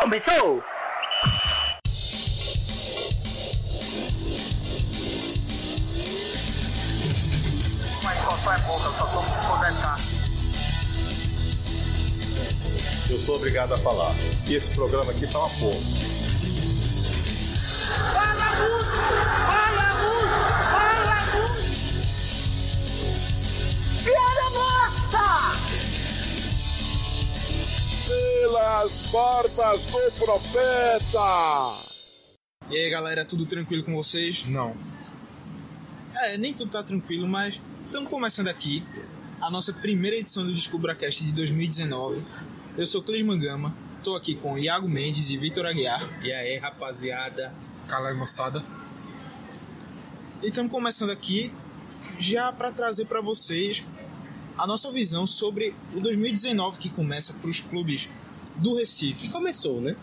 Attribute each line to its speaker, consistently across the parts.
Speaker 1: Começou!
Speaker 2: Mas qual é pouca, eu só tomo se 10k.
Speaker 3: Eu sou obrigado a falar. E esse programa aqui tá uma porra. Pelas barbas do profeta!
Speaker 4: E aí galera, tudo tranquilo com vocês?
Speaker 3: Não.
Speaker 4: É, nem tudo tá tranquilo, mas estamos começando aqui a nossa primeira edição do DescubraCast de 2019. Eu sou Clis Mangama, tô aqui com Iago Mendes e Vitor Aguiar.
Speaker 5: E aí, rapaziada?
Speaker 3: Cala aí, moçada.
Speaker 4: E estamos começando aqui já para trazer para vocês a nossa visão sobre o 2019 que começa para os clubes do Recife.
Speaker 5: Que começou, né?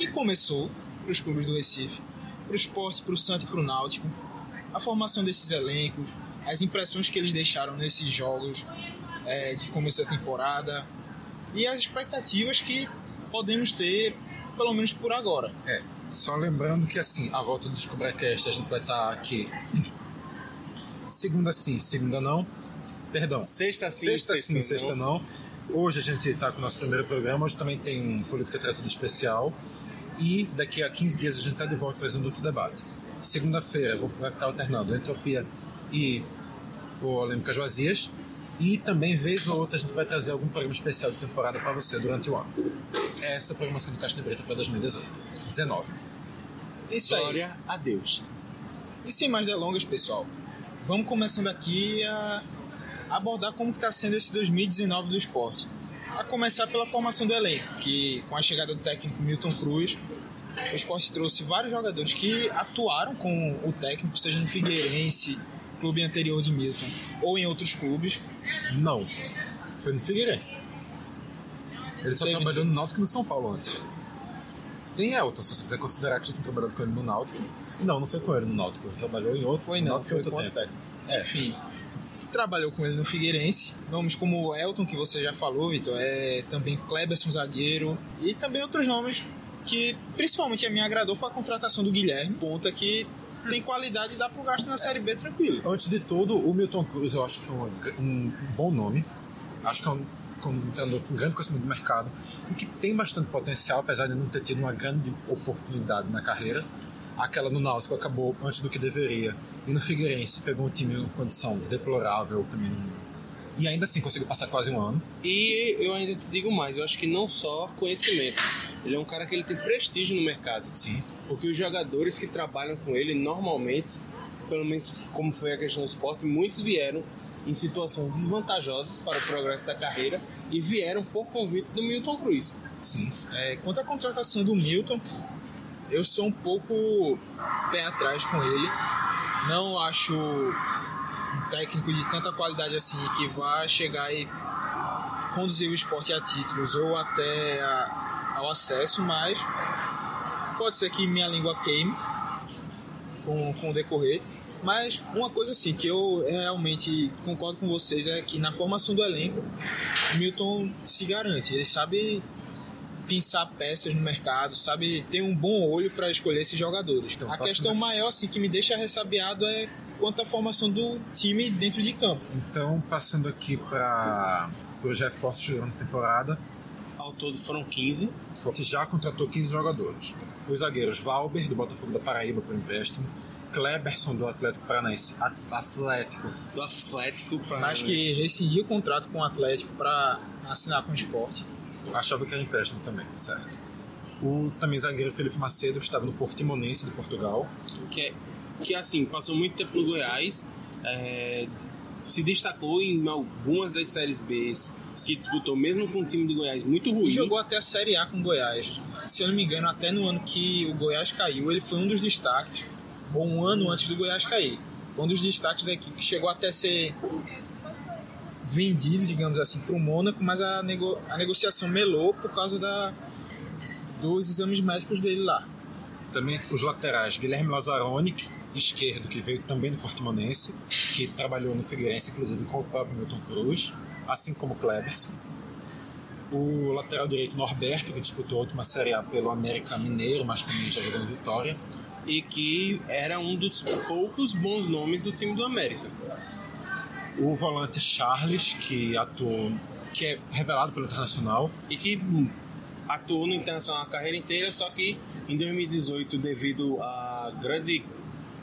Speaker 4: que começou para os clubes do Recife, para o esporte, para o Santo e para o Náutico, a formação desses elencos, as impressões que eles deixaram nesses jogos é, de começo da temporada e as expectativas que podemos ter, pelo menos por agora.
Speaker 6: É, só lembrando que assim, a volta do DescubraCast a gente vai estar aqui segunda sim, segunda não. Perdão.
Speaker 5: Sexta sim,
Speaker 6: sexta
Speaker 5: sexta
Speaker 6: sim,
Speaker 5: não.
Speaker 6: sexta não. Hoje a gente está com o nosso primeiro programa, hoje também tem um Política Tratada especial. E daqui a 15 dias a gente está de volta trazendo outro debate. Segunda-feira vai ficar alternando Entropia e Polêmicas Vazias. E também, vez ou outra, a gente vai trazer algum programa especial de temporada para você durante o ano. Essa é a programação do Caixa Preta para 2018. 19.
Speaker 4: Isso aí.
Speaker 5: Glória a Deus.
Speaker 4: E sem mais delongas, pessoal, vamos começando aqui a abordar como está sendo esse 2019 do esporte. A começar pela formação do elenco, que com a chegada do técnico Milton Cruz, o esporte trouxe vários jogadores que atuaram com o técnico, seja no Figueirense, clube anterior de Milton, ou em outros clubes.
Speaker 6: Não. Foi no Figueirense. Ele só trabalhou no Náutico e no São Paulo antes. Tem Elton, se você quiser considerar que já tinha trabalhado com ele no Náutico. Não, não foi com ele no Náutico. Ele trabalhou em outro.
Speaker 4: Foi não,
Speaker 6: Náutico
Speaker 4: foi
Speaker 6: outro
Speaker 4: com
Speaker 6: tempo.
Speaker 4: outro técnico. Enfim, trabalhou com ele no Figueirense. Nomes como Elton, que você já falou, Vitor, é também Kleberson zagueiro e também outros nomes que principalmente a mim agradou foi a contratação do Guilherme, ponta que tem qualidade e dá pro gasto na Série B tranquilo.
Speaker 6: Antes de tudo, o Milton Cruz eu acho que foi um bom nome. Acho que é um, um com grande conhecimento do mercado e que tem bastante potencial, apesar de não ter tido uma grande oportunidade na carreira. Aquela no Náutico acabou antes do que deveria. E no Figueirense pegou um time em condição deplorável também. E ainda assim conseguiu passar quase um ano.
Speaker 5: E eu ainda te digo mais, eu acho que não só conhecimento. Ele é um cara que ele tem prestígio no mercado.
Speaker 6: Sim.
Speaker 5: Porque os jogadores que trabalham com ele, normalmente, pelo menos como foi a questão do esporte, muitos vieram em situações desvantajosas para o progresso da carreira e vieram por convite do Milton Cruz.
Speaker 6: Sim.
Speaker 4: É, quanto à contratação do Milton, eu sou um pouco pé atrás com ele. Não acho um técnico de tanta qualidade assim que vá chegar e conduzir o esporte a títulos ou até a- ao acesso, mas pode ser que minha língua queime com, com o decorrer. Mas uma coisa assim que eu realmente concordo com vocês é que na formação do elenco, Milton se garante. Ele sabe pensar peças no mercado, sabe ter um bom olho para escolher esses jogadores.
Speaker 6: Então,
Speaker 4: a questão maior assim que me deixa ressabiado é quanto à formação do time dentro de campo.
Speaker 6: Então, passando aqui para os reforços durante a temporada,
Speaker 5: Ao todo foram 15.
Speaker 6: Forte já contratou 15 jogadores. Os zagueiros Valber, do Botafogo da Paraíba, por empréstimo. Kleberson, do Atlético Paranaense. At- Atlético.
Speaker 5: Do Atlético para
Speaker 4: Acho que rescindiu o contrato com o Atlético para assinar com o esporte.
Speaker 6: Achava que era empréstimo também, certo. O também zagueiro Felipe Macedo, que estava no Portimonense de Portugal.
Speaker 5: que, é- que assim, passou muito tempo no Goiás, é, se destacou em algumas das séries B que disputou, mesmo com um time do Goiás muito ruim.
Speaker 4: E jogou até a Série A com o Goiás. Se eu não me engano, até no ano que o Goiás caiu, ele foi um dos destaques, ou um ano antes do Goiás cair. Foi um dos destaques da equipe que chegou até ser vendido, digamos assim, para o Mônaco, mas a, nego- a negociação melou por causa da, dos exames médicos dele lá.
Speaker 6: Também os laterais Guilherme Lazzaroni, esquerdo, que veio também do Portimonense, que trabalhou no Figueirense, inclusive com o próprio Milton Cruz, assim como Kleberson. O lateral direito Norberto, que disputou a última Série A pelo América Mineiro, mas também já jogou no Vitória.
Speaker 5: E que era um dos poucos bons nomes do time do América.
Speaker 6: O volante Charles, que atuou, que é revelado pelo Internacional.
Speaker 5: E que hum, atuou no Internacional a carreira inteira, só que em 2018, devido à grande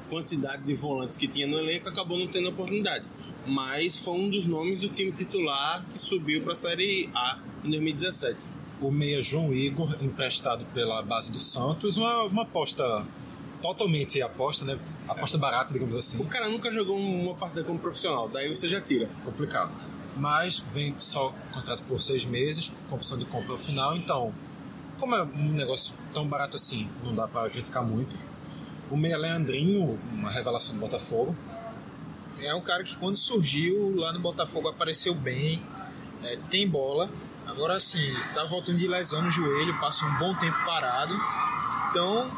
Speaker 5: quantidade de volantes que tinha no elenco, acabou não tendo oportunidade. Mas foi um dos nomes do time titular que subiu para a Série A em 2017.
Speaker 6: O meia João Igor, emprestado pela base do Santos, uma, uma aposta totalmente aposta, né? Aposta barata, digamos assim.
Speaker 5: O cara nunca jogou uma partida como profissional, daí você já tira.
Speaker 6: Complicado. Mas vem só contrato por seis meses, com opção de compra ao final, então, como é um negócio tão barato assim, não dá para criticar muito. O Meia Leandrinho, uma revelação do Botafogo.
Speaker 4: É um cara que quando surgiu lá no Botafogo apareceu bem, é, tem bola. Agora sim, tá voltando de lesão no joelho, passa um bom tempo parado. Então,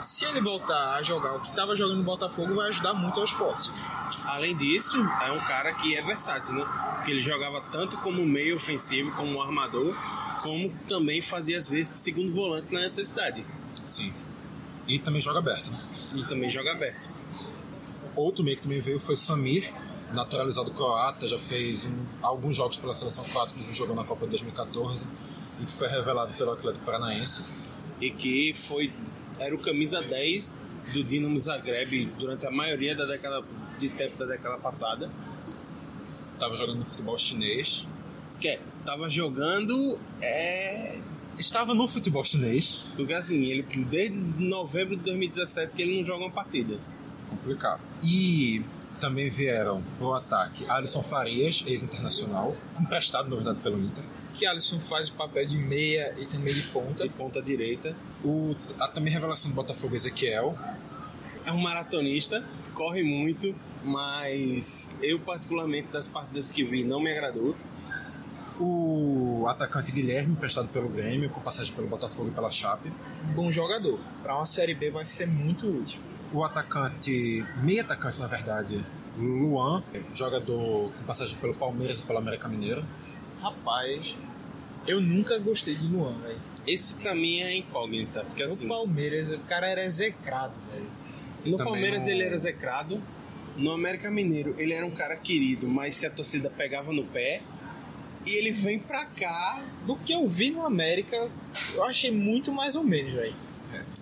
Speaker 4: se ele voltar a jogar o que estava jogando no Botafogo, vai ajudar muito ao esporte.
Speaker 5: Além disso, é um cara que é versátil, né? Porque ele jogava tanto como meio ofensivo, como armador, como também fazia às vezes segundo volante na necessidade.
Speaker 6: Sim. E também joga aberto, né?
Speaker 5: E também joga aberto.
Speaker 6: Outro meio que também veio foi Samir, naturalizado croata, já fez um, alguns jogos pela seleção croata, inclusive jogou na Copa de 2014 e que foi revelado pelo Atlético Paranaense.
Speaker 5: E que foi era o camisa 10 do Dinamo Zagreb durante a maioria da década de tempo da década passada.
Speaker 6: Tava jogando futebol chinês.
Speaker 5: Que é, tava jogando é,
Speaker 6: Estava no futebol chinês.
Speaker 5: porque assim, ele desde novembro de 2017 que ele não joga uma partida.
Speaker 6: Complicado. E também vieram pro ataque Alisson Farias, ex-internacional, emprestado, na verdade, pelo Inter.
Speaker 4: Que Alisson faz o papel de meia e também de ponta.
Speaker 5: De ponta direita.
Speaker 6: O, a também revelação do Botafogo, Ezequiel.
Speaker 5: É um maratonista, corre muito, mas eu particularmente das partidas que vi não me agradou.
Speaker 6: O atacante Guilherme, emprestado pelo Grêmio, com passagem pelo Botafogo e pela Chape.
Speaker 4: Bom jogador. Para uma Série B vai ser muito útil.
Speaker 6: O atacante, meio atacante na verdade, Luan, jogador com passagem pelo Palmeiras e pelo América Mineiro.
Speaker 4: Rapaz, eu nunca gostei de Luan, velho.
Speaker 5: Esse pra mim é incógnita, porque assim,
Speaker 4: No Palmeiras, o cara era execrado, velho.
Speaker 5: no
Speaker 6: também
Speaker 5: Palmeiras
Speaker 6: não-
Speaker 5: ele era execrado, no América Mineiro ele era um cara querido, mas que a torcida pegava no pé. E ele vem pra cá,
Speaker 4: Do que eu vi no América, eu achei muito mais ou menos, velho.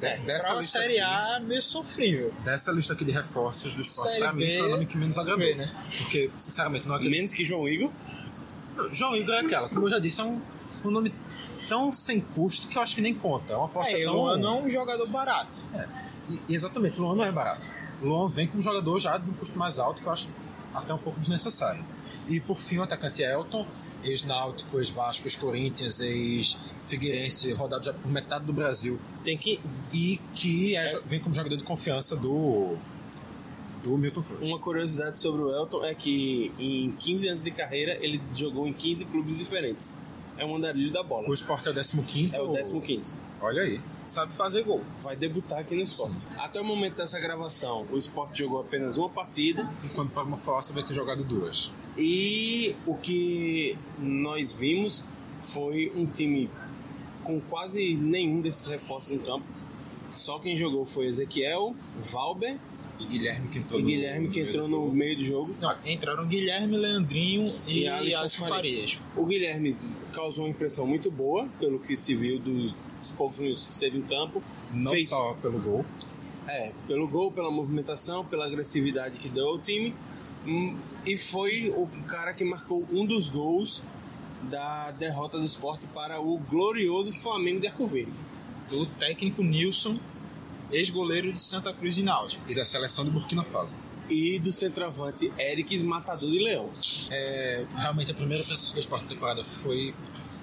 Speaker 6: É,
Speaker 4: Pra uma Série A, meio sofrível.
Speaker 6: Dessa lista aqui de reforços do esporte,
Speaker 4: Série
Speaker 6: pra mim
Speaker 4: B,
Speaker 6: foi o nome que menos agradou.
Speaker 4: B, né?
Speaker 6: Porque, sinceramente, não acredito.
Speaker 5: menos que João Igor.
Speaker 6: João Igor é aquela, como eu já disse, é um, um nome tão sem custo que eu acho que nem conta. É uma aposta
Speaker 4: É,
Speaker 6: tão.
Speaker 4: Luan não é um jogador barato.
Speaker 6: E- exatamente, Luan não é barato. Luan vem como jogador já de um custo mais alto que eu acho até um pouco desnecessário. E por fim, o atacante Elton, ex-Náutico, ex-Vasco, ex-Corinthians, ex-Figueirense, rodado já por metade do Brasil.
Speaker 5: Tem que.
Speaker 6: E que é- vem como jogador de confiança do, do Milton Cruz.
Speaker 5: Uma curiosidade sobre o Elton é que em 15 anos de carreira ele jogou em 15 clubes diferentes. É um andarilho da bola.
Speaker 6: O Sport é o 15
Speaker 5: É o 15.
Speaker 6: Olha aí.
Speaker 4: Sabe fazer gol.
Speaker 5: Vai debutar aqui no esporte. Até o momento dessa gravação, o esporte jogou apenas uma partida.
Speaker 6: Enquanto para uma força vai ter jogado duas.
Speaker 5: E o que nós vimos foi um time com quase nenhum desses reforços em campo. Só quem jogou foi Ezequiel, Valber
Speaker 6: E Guilherme que entrou
Speaker 5: e
Speaker 6: no-
Speaker 5: Guilherme que
Speaker 6: meio
Speaker 5: entrou
Speaker 6: do
Speaker 5: no
Speaker 6: jogo.
Speaker 5: meio do jogo.
Speaker 4: Não, entraram Guilherme, Leandrinho e,
Speaker 5: E Alisson Farias.
Speaker 4: Farias.
Speaker 5: O Guilherme causou uma impressão muito boa, pelo que se viu dos poucos minutos que esteve em campo.
Speaker 6: Não
Speaker 5: Fez-
Speaker 6: só pelo gol.
Speaker 5: É, pelo gol, pela movimentação, pela agressividade que deu ao time. Hum, E foi o cara que marcou um dos gols da derrota do esporte para o glorioso Flamengo de Arco Verde.
Speaker 4: Do técnico Nilson, ex-goleiro de Santa Cruz e Náutico.
Speaker 6: E da seleção de Burkina Faso.
Speaker 5: E do centroavante Eric Matador de Leão.
Speaker 6: É, realmente a primeira apresentação do esporte da temporada foi.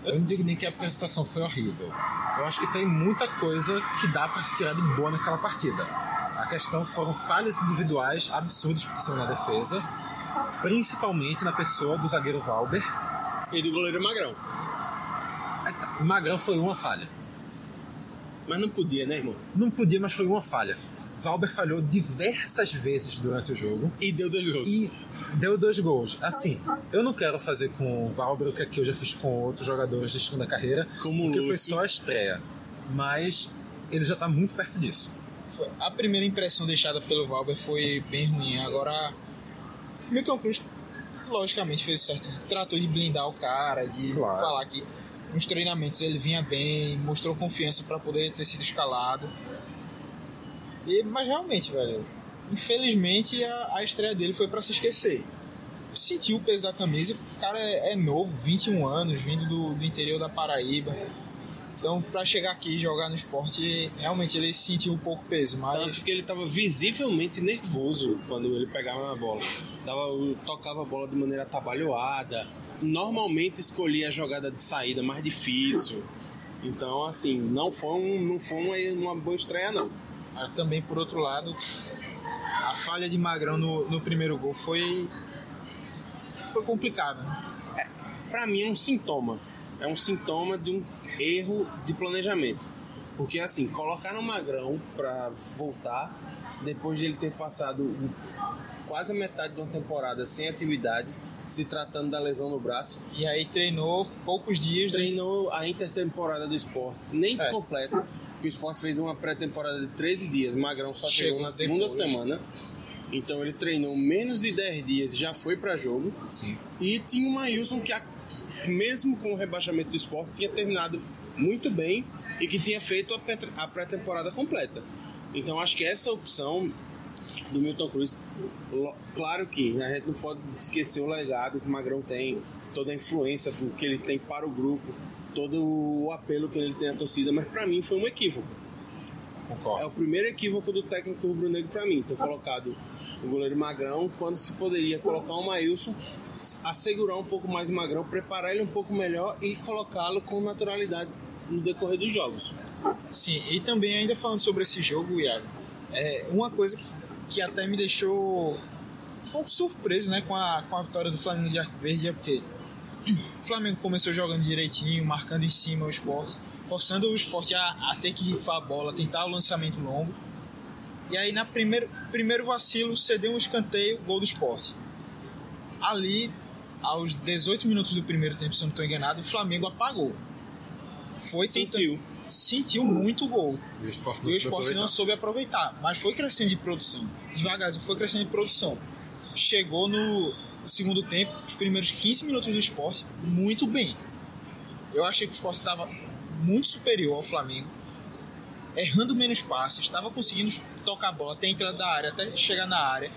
Speaker 6: Eu não digo nem que a apresentação foi horrível. Eu acho que tem muita coisa que dá pra se tirar de boa naquela partida. A questão foram falhas individuais absurdas que aconteceram na defesa, principalmente na pessoa do zagueiro Valber.
Speaker 5: E do goleiro Magrão.
Speaker 6: Magrão foi uma falha.
Speaker 5: Mas não podia, né, irmão?
Speaker 6: Não podia, mas foi uma falha. Valber falhou diversas vezes durante o jogo
Speaker 5: E deu dois gols.
Speaker 6: e deu dois gols. Assim, eu não quero fazer com o Valber o que aqui eu já fiz com outros jogadores de segunda carreira,
Speaker 5: Como o
Speaker 6: porque foi só a estreia. Mas ele já tá muito perto disso.
Speaker 4: A primeira impressão deixada pelo Valber foi bem ruim. Agora, Milton Cruz, logicamente, fez certo. Tratou de blindar o cara, de
Speaker 6: Claro.
Speaker 4: falar que nos treinamentos ele vinha bem, mostrou confiança para poder ter sido escalado. E, mas realmente, velho, infelizmente a, a estreia dele foi para se esquecer. Sentiu o peso da camisa, o cara é, é novo, 21 anos, vindo do, do interior da Paraíba. Então, para chegar aqui e jogar no esporte, realmente ele sentiu um pouco peso, mas
Speaker 5: Tanto que ele estava visivelmente nervoso quando ele pegava na bola. Dava, tocava a bola de maneira atabalhoada. Normalmente escolhia a jogada de saída mais difícil. Então, assim, não foi, um, não foi uma, uma boa estreia, não.
Speaker 4: Mas também, por outro lado, a falha de Magrão no, no primeiro gol foi, foi complicada. né?
Speaker 5: Pra mim é um sintoma. É um sintoma de um erro de planejamento. Porque, assim, colocaram o Magrão pra voltar depois de ele ter passado quase a metade de uma temporada sem atividade, se tratando da lesão no braço.
Speaker 4: E aí treinou poucos dias.
Speaker 5: treinou a intertemporada do esporte, nem
Speaker 4: É.
Speaker 5: completa. O esporte fez uma pré-temporada de 13 dias, Magrão só chegou,
Speaker 4: Chegou
Speaker 5: na segunda
Speaker 4: depois.
Speaker 5: semana. Então ele treinou menos de 10 dias e já foi para jogo.
Speaker 6: Sim.
Speaker 5: E tinha o Maílson que, mesmo com o rebaixamento do esporte, tinha terminado muito bem e que tinha feito a pré-temporada completa. Então acho que essa opção do Milton Cruz, claro que a gente não pode esquecer o legado que o Magrão tem, toda a influência que ele tem para o grupo, todo o apelo que ele tem à torcida, mas para mim foi um equívoco. É
Speaker 6: Concordo.
Speaker 5: o primeiro equívoco do técnico rubro-negro para mim, ter colocado o goleiro Magrão quando se poderia colocar o Maílson, assegurar um pouco mais o Magrão, preparar ele um pouco melhor e colocá-lo com naturalidade no decorrer dos jogos.
Speaker 4: Sim, e também ainda falando sobre esse jogo, Iago, é uma coisa que, que até me deixou um pouco surpreso né, com, a, com a vitória do Flamengo de Arco Verde, é porque o Flamengo começou jogando direitinho, marcando em cima o esporte, forçando o esporte a, a ter que rifar a bola, tentar o lançamento longo. E aí, na primeiro, primeiro vacilo, cedeu um escanteio, gol do esporte. Ali, aos 18 minutos do primeiro tempo, se eu não estou enganado, o Flamengo apagou. Foi tentando-
Speaker 5: Sentiu.
Speaker 4: muito gol.
Speaker 6: E o esporte
Speaker 4: E o esporte não soube aproveitar. Mas foi crescendo de produção. Devagarzinho foi crescendo de produção. Chegou no segundo tempo, os primeiros 15 minutos do esporte, muito bem. Eu achei que o esporte estava muito superior ao Flamengo. Errando menos passes, estava conseguindo tocar a bola até a entrada da área, até chegar na área.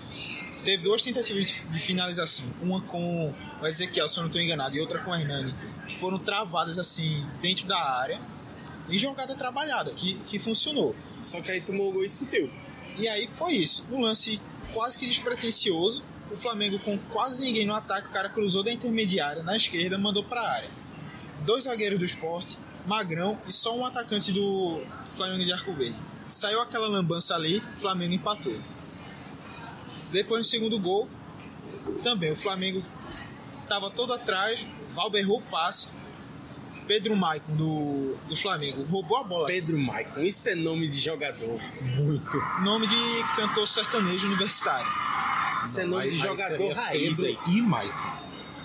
Speaker 4: Teve duas tentativas de finalização, uma com o Ezequiel, se eu não estou enganado, e outra com o Hernani, que foram travadas assim dentro da área e jogada trabalhada, que, que funcionou.
Speaker 5: Só que aí tomou o gol e sentiu.
Speaker 4: E aí foi isso. Um lance quase que despretensioso. O Flamengo com quase ninguém no ataque, o cara cruzou da intermediária na esquerda, mandou para a área. Dois zagueiros do esporte, Magrão e só um atacante do Flamengo de Arco Verde. Saiu aquela lambança ali, o Flamengo empatou. Depois no segundo gol, também o Flamengo estava todo atrás, Valber errou o passe. Pedro Maicon do, do Flamengo roubou a bola.
Speaker 5: Pedro Maicon, isso é nome de jogador.
Speaker 6: Muito.
Speaker 4: Nome de cantor sertanejo universitário.
Speaker 5: Isso é nome de jogador raiz, velho.
Speaker 6: E Maicon.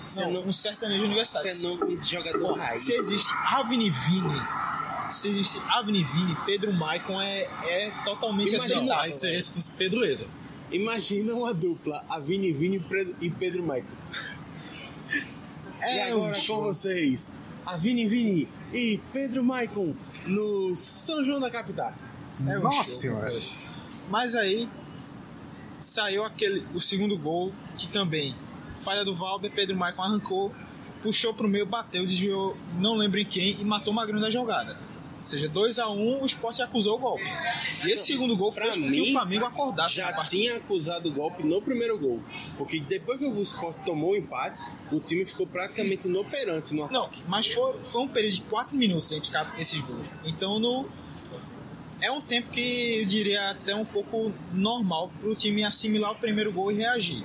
Speaker 5: Isso é
Speaker 4: Não,
Speaker 5: nome-
Speaker 4: um sertanejo universitário.
Speaker 5: Isso é nome de jogador raiz.
Speaker 4: Se existe Avni Vini, se existe Avni Vini, Pedro Maicon é, é totalmente
Speaker 5: Imagina,
Speaker 4: aceitável, velho.
Speaker 6: se fosse Pedroeiro.
Speaker 5: Imagina uma dupla, a Vini e Pedro- e Pedro Maicon.
Speaker 4: É
Speaker 5: e agora
Speaker 4: um
Speaker 5: com vocês, a Vini Vini e Pedro Maicon no São João da Capital.
Speaker 4: É um
Speaker 6: Nossa
Speaker 4: show,
Speaker 6: Senhora.
Speaker 4: velho. Mas aí saiu aquele o segundo gol que também falha do Valber, Pedro Maicon arrancou, puxou pro meio, bateu, desviou, não lembro em quem e matou o Magrão da jogada. Ou seja, 2 a 1 um, o Sport acusou o golpe. E esse segundo gol
Speaker 5: Pra
Speaker 4: fez com que
Speaker 5: mim,
Speaker 4: o Flamengo acordasse
Speaker 5: já tinha acusado o golpe no primeiro gol. Porque depois que o Sport tomou o empate, o time ficou praticamente inoperante no
Speaker 4: Não, mas foi, foi um período de 4 minutos entre esses gols. Então no, é um tempo que eu diria até um pouco normal para o time assimilar o primeiro gol e reagir.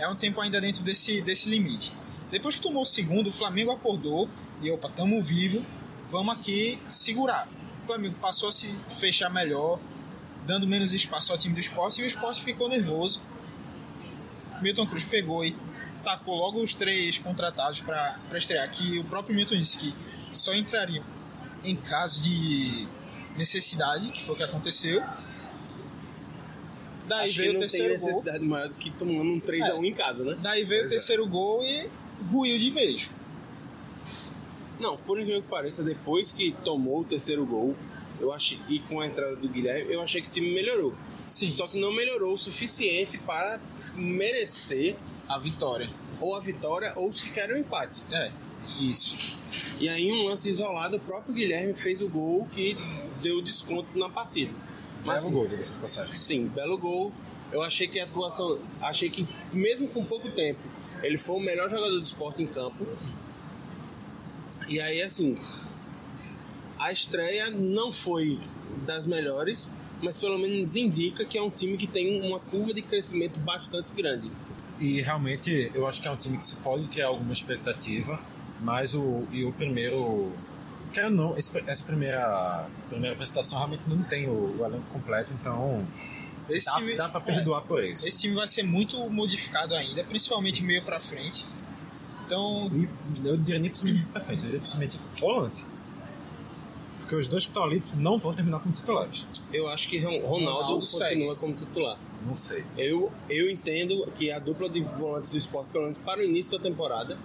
Speaker 4: É um tempo ainda dentro desse, desse limite. Depois que tomou o segundo, o Flamengo acordou e opa, tamo vivo, vamos aqui segurar. O Flamengo passou a se fechar melhor, dando menos espaço ao time do esporte e o esporte ficou nervoso. Milton Cruz pegou e tacou logo os três contratados para estrear, que o próprio Milton disse que só entrariam em caso de necessidade, que foi o que aconteceu. Daí
Speaker 5: Acho
Speaker 4: veio o
Speaker 5: não tem
Speaker 4: terceiro gol.
Speaker 5: necessidade maior do que tomando um 3x1 em casa, né?
Speaker 4: Daí veio
Speaker 6: Pois
Speaker 4: o
Speaker 6: é.
Speaker 4: terceiro gol e ruiu de vez.
Speaker 5: Não, por incrível que pareça, depois que tomou o terceiro gol, eu achei, e com a entrada do Guilherme, eu achei que o time melhorou.
Speaker 4: Sim,
Speaker 5: Só que não melhorou o suficiente para merecer
Speaker 4: a vitória.
Speaker 5: ou a vitória ou sequer o empate.
Speaker 4: É, isso.
Speaker 5: E aí, em um lance isolado, o próprio Guilherme fez o gol que deu desconto na partida.
Speaker 6: Mas
Speaker 5: Mas
Speaker 6: o gol, diga-se de passagem.
Speaker 5: Sim, belo gol. Eu achei que a atuação. Achei que, mesmo com pouco tempo, ele foi o melhor jogador do esporte em campo. E aí, assim. A estreia não foi das melhores, mas pelo menos indica que é um time que tem uma curva de crescimento bastante grande.
Speaker 6: E realmente eu acho que é um time que se pode criar alguma expectativa, mas o, e o primeiro. Quero não, esse- essa primeira, primeira apresentação realmente não tem o, o elenco completo, então
Speaker 4: Esse
Speaker 6: dá,
Speaker 4: time,
Speaker 6: dá pra perdoar por isso.
Speaker 4: esse time vai ser muito modificado ainda, principalmente meio pra frente. Então,
Speaker 6: eu diria nem pra frente, eu diria principalmente volante. Porque os dois que estão ali não vão terminar como titulares.
Speaker 5: Eu acho que Ron- Ronaldo,
Speaker 4: Ronaldo segue.
Speaker 5: continua como titular.
Speaker 6: Não sei.
Speaker 5: Eu, eu entendo que a dupla de volantes do esporte, pelo menos para o início da temporada,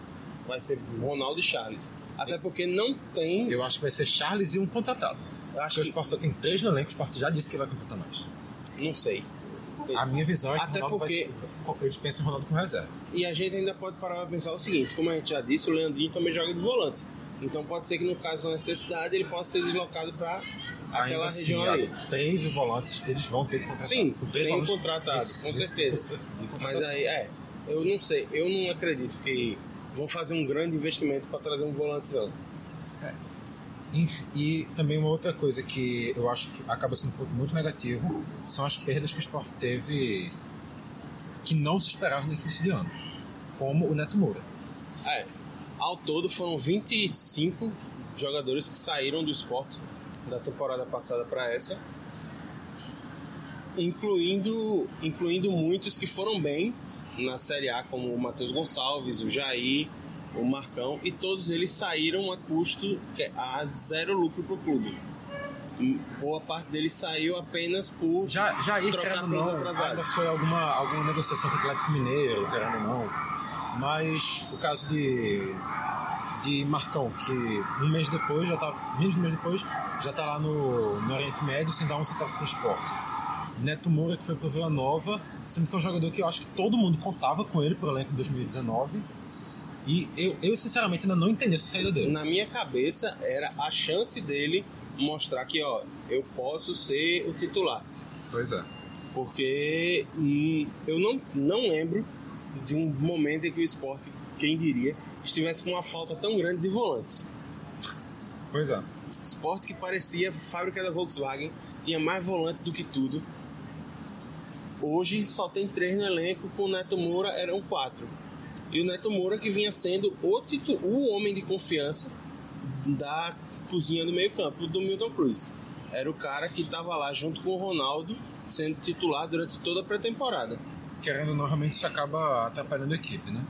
Speaker 5: vai ser Ronaldo e Charles. Até porque não tem.
Speaker 6: Eu acho que vai ser Charles e um contratado.
Speaker 5: Eu acho
Speaker 6: Porque o
Speaker 5: que.
Speaker 6: Sport só tem três no elenco, o Sport já disse que vai contratar mais.
Speaker 5: Não sei.
Speaker 6: A minha visão é que
Speaker 5: Até
Speaker 6: o Ronaldo
Speaker 5: porque-
Speaker 6: vai ser, eles pensam em Ronaldo com reserva.
Speaker 5: E a gente ainda pode parar para pensar o seguinte: como a gente já disse, o Leandrinho também joga de volante. Então pode ser que no caso da necessidade ele possa ser deslocado para aquela
Speaker 6: Ainda assim,
Speaker 5: região ali.
Speaker 6: Três volantes eles vão ter que contratar.
Speaker 5: Sim,
Speaker 6: três
Speaker 5: tem contratado,
Speaker 6: desse-
Speaker 5: com
Speaker 6: desse-
Speaker 5: certeza.
Speaker 6: de
Speaker 5: Mas aí, é. Eu não sei, eu não acredito que vão fazer um grande investimento para trazer um volante, não.
Speaker 6: Inf- E também uma outra coisa que eu acho que acaba sendo um muito negativo são as perdas que o Sport teve que não se esperava nesse início de ano, como o Neto Moura.
Speaker 5: É. Ao todo foram 25 jogadores que saíram do esporte da temporada passada para essa, incluindo, incluindo muitos que foram bem na Série A, como o Matheus Gonçalves, o Jair, o Marcão, e todos eles saíram a custo é a zero lucro para o clube. Boa parte deles saiu apenas por
Speaker 6: Já, já aí,
Speaker 5: trocar pelos
Speaker 6: não,
Speaker 5: atrasados.
Speaker 6: ainda foi alguma, alguma negociação com o Atlético Mineiro, querendo ou não. Mas o caso de, de Marcão, que um mês depois, já tá, menos de um mês depois, já tá lá no, no Oriente Médio sem dar um centavo pro esporte. Neto Moura, que foi pro Vila Nova, sendo que é um jogador que eu acho que todo mundo contava com ele pro elenco em 2019. E eu, eu sinceramente ainda não entendi essa saída dele.
Speaker 5: na minha cabeça era a chance dele mostrar que ó eu posso ser o titular
Speaker 6: Pois é.
Speaker 5: porque hum, eu não, não lembro de um momento em que o esporte quem diria estivesse com uma falta tão grande de volantes
Speaker 6: Pois é.
Speaker 5: esporte que parecia fábrica da Volkswagen tinha mais volante do que tudo hoje só tem três no elenco com o Neto Moura eram quatro e o Neto Moura que vinha sendo o, titu o homem de confiança da cozinha do meio campo do Milton Cruz era o cara que estava lá junto com o Ronaldo sendo titular durante toda a pré-temporada
Speaker 6: querendo ou realmente isso acaba atrapalhando a equipe, né?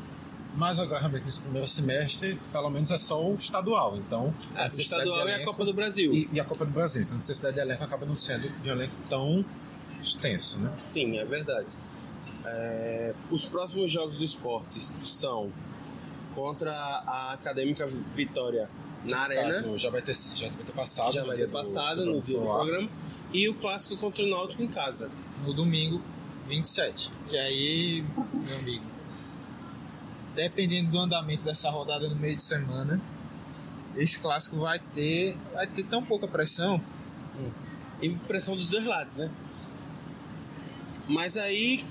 Speaker 6: Mas agora, realmente, nesse primeiro semestre, pelo menos é só o estadual. Então, a
Speaker 5: É, o
Speaker 6: necessidade
Speaker 5: estadual
Speaker 6: de
Speaker 5: é a
Speaker 6: elenco-
Speaker 5: Copa do Brasil
Speaker 6: E, e a Copa do Brasil. Então, a necessidade de elenco acaba não sendo de um elenco tão extenso, né?
Speaker 5: Sim, é verdade. É, os próximos jogos do esporte são contra a Acadêmica Vitória na Arena,
Speaker 6: Caso já vai ter, já vai ter passado.
Speaker 5: já
Speaker 6: no
Speaker 5: vai ter
Speaker 6: do-
Speaker 5: passado
Speaker 6: do
Speaker 5: no dia do
Speaker 6: programa.
Speaker 5: e o clássico contra o Náutico em casa.
Speaker 4: no domingo 27. Que aí, meu amigo, dependendo do andamento dessa rodada no meio de semana, esse clássico vai ter, vai ter tão pouca pressão.
Speaker 5: E pressão dos dois lados, né? Mas aí,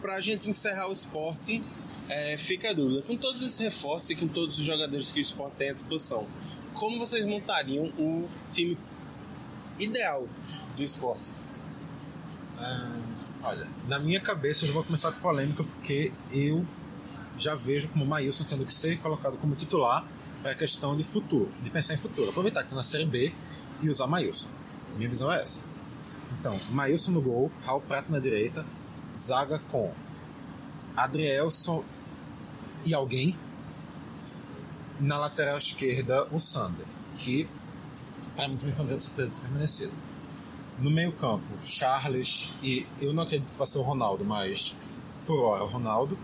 Speaker 5: pra gente encerrar o esporte, é, fica a dúvida. Com todos esses reforços e com todos os jogadores que o esporte tem à disposição, como vocês montariam o time ideal do esporte?
Speaker 6: Olha, na minha cabeça eu já vou começar com polêmica porque eu já vejo como o Maílson tendo que ser colocado como titular para a questão de futuro, de pensar em futuro. Aproveitar que está na Série B e usar Maílson. Minha visão é essa. Então, Maílson no gol, Raul Prata na direita, zaga com Adrielson e alguém. Na lateral esquerda, o Sander, que para mim também foi uma grande surpresa ter permanecido. No meio campo, Charles e eu não acredito que vai ser o Ronaldo, mas por hora o Ronaldo.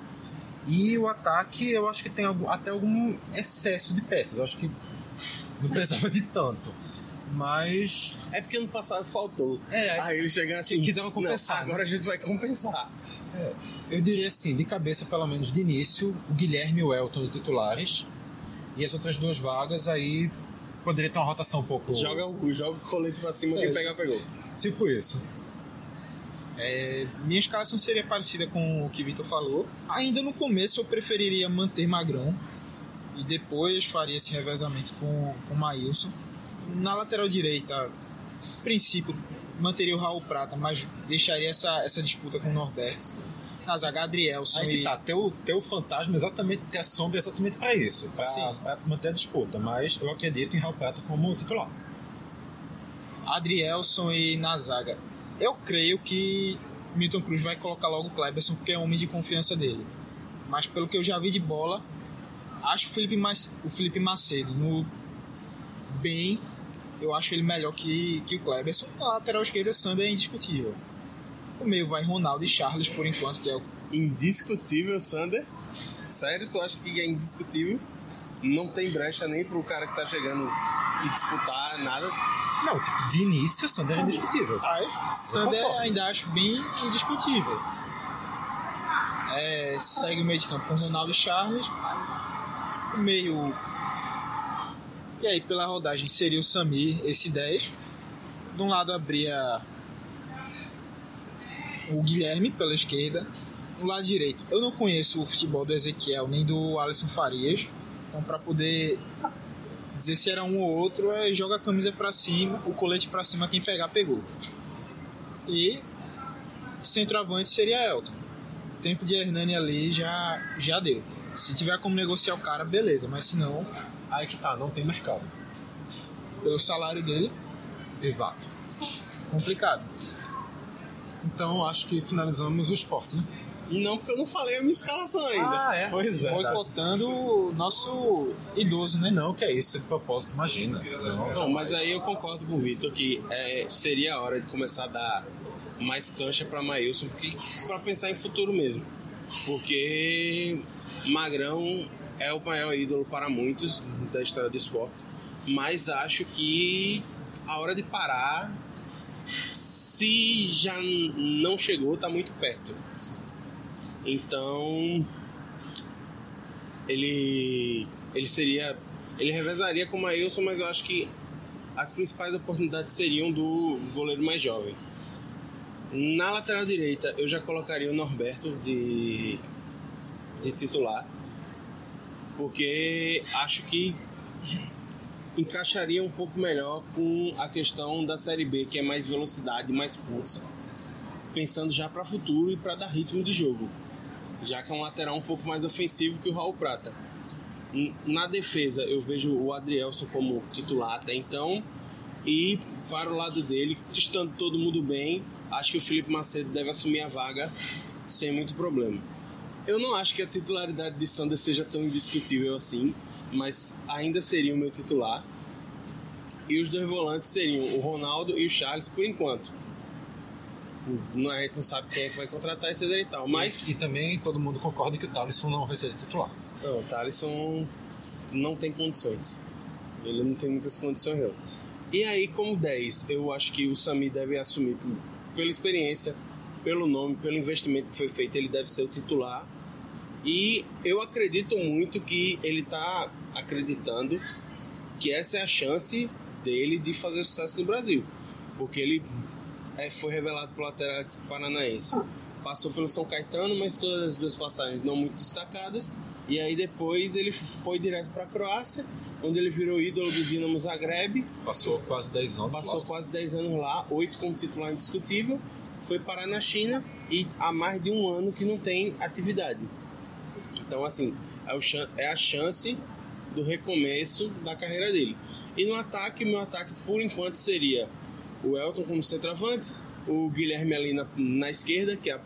Speaker 6: E o ataque, eu acho que tem algum- até algum excesso de peças. Eu acho que não precisava de tanto. Mas
Speaker 5: É porque ano passado faltou.
Speaker 6: É,
Speaker 5: aí eles chegaram assim.
Speaker 6: quiseram compensar,
Speaker 5: "Não, agora a gente vai compensar.
Speaker 6: eu diria assim, de cabeça, pelo menos de início, o Guilherme e o Elton de titulares. E as outras duas vagas aí poderia ter uma rotação um pouco.
Speaker 5: Joga o joga o colete pra cima,
Speaker 6: É.
Speaker 5: quem pegar, pegou.
Speaker 6: Tipo isso.
Speaker 4: É, minha escalação seria parecida com o que o Vitor falou. Ainda no começo eu preferiria manter Magrão e depois faria esse revezamento com com o Maílson. Na lateral direita, princípio, manteria o Raul Prata, mas deixaria essa, essa disputa com o Norberto. Na zaga, Adrielson
Speaker 6: Aí que
Speaker 4: e
Speaker 6: tá, teu, teu fantasma exatamente, ter a sombra exatamente para isso, para manter a disputa. Mas eu acredito em Raul Prato como titular.
Speaker 4: Adrielson e na zaga. Eu creio que Milton Cruz vai colocar logo o Kleberson porque é homem de confiança dele. Mas pelo que eu já vi de bola, acho o Felipe, o Felipe Macedo no bem, eu acho ele melhor que, que o Kleberson. Na lateral esquerda, Sander é indiscutível. O meio vai Ronaldo e Charles por enquanto, que é o
Speaker 5: Indiscutível, Sander. Sério, tu acha que é indiscutível? Não tem brecha nem pro cara que tá chegando e disputar nada.
Speaker 6: Não, tipo, de início, Sander é indiscutível.
Speaker 4: Sander
Speaker 6: concordo.
Speaker 4: ainda acho bem indiscutível. É, segue o meio de campo com Ronaldo e Charles. O meio. E aí, pela rodagem, seria o Samir, esse 10. De um lado abria o Guilherme pela esquerda. Do lado direito, eu não conheço o futebol do Ezequiel nem do Alisson Farias. Então, para poder dizer se era um ou outro, é joga a camisa pra cima, o colete pra cima, quem pegar, pegou. E centroavante seria Elton. Tempo de Hernani ali já, já deu. Se tiver como negociar o cara, beleza, mas se não,
Speaker 6: Aí que tá, não tem mercado.
Speaker 4: pelo salário dele,
Speaker 6: Exato.
Speaker 4: complicado.
Speaker 6: Então acho que finalizamos o esporte, né?
Speaker 5: Não, porque eu não falei a minha escalação ainda.
Speaker 6: é?
Speaker 4: Pois
Speaker 6: é.
Speaker 4: Boicotando o nosso idoso, né?
Speaker 6: Não, que é isso, de propósito, imagina. Não,
Speaker 5: Não, mas aí eu concordo com o Vitor que é, seria a hora de começar a dar mais cancha para Maílson, para pensar em futuro mesmo. Porque Magrão é o maior ídolo para muitos da história do esporte, mas acho que a hora de parar, se já não chegou, tá muito perto. Então, ele ele seria ele revezaria com o Maílson, mas eu acho que as principais oportunidades seriam do goleiro mais jovem. Na lateral direita, eu já colocaria o Norberto de, de titular, porque acho que encaixaria um pouco melhor com a questão da Série B, que é mais velocidade, mais força, pensando já para futuro e para dar ritmo de jogo, já que é um lateral um pouco mais ofensivo que o Raul Prata. Na defesa, eu vejo o Adrielson como titular até então. E para o lado dele, estando todo mundo bem, acho que o Felipe Macedo deve assumir a vaga sem muito problema. Eu não acho que a titularidade de Sander seja tão indiscutível assim, mas ainda seria o meu titular. E os dois volantes seriam o Ronaldo e o Charles por enquanto. Não, a gente não sabe quem é que vai contratar, etc e tal. Mas
Speaker 6: E também todo mundo concorda que o Thaleson não vai ser titular.
Speaker 5: Não, o Thaleson não tem condições. Ele não tem muitas condições, não. E aí, como 10, eu acho que o Sami deve assumir, pela experiência, pelo nome, pelo investimento que foi feito, ele deve ser o titular. E eu acredito muito que ele está acreditando que essa é a chance dele de fazer sucesso no Brasil. Porque ele é, foi revelado pelo Atlético Paranaense. Passou pelo São Caetano, mas todas as duas passagens não muito destacadas. E aí depois ele foi direto para a Croácia, onde ele virou ídolo do Dinamo Zagreb.
Speaker 6: Passou quase 10 anos.
Speaker 5: Passou
Speaker 6: lá.
Speaker 5: quase 10 anos lá, 8 como titular indiscutível. Foi parar na China e há mais de um ano que não tem atividade. Então, assim, é, é a chance do recomeço da carreira dele. E no ataque, o meu ataque por enquanto seria o Elton como centroavante, o Guilherme ali na, na esquerda, que é a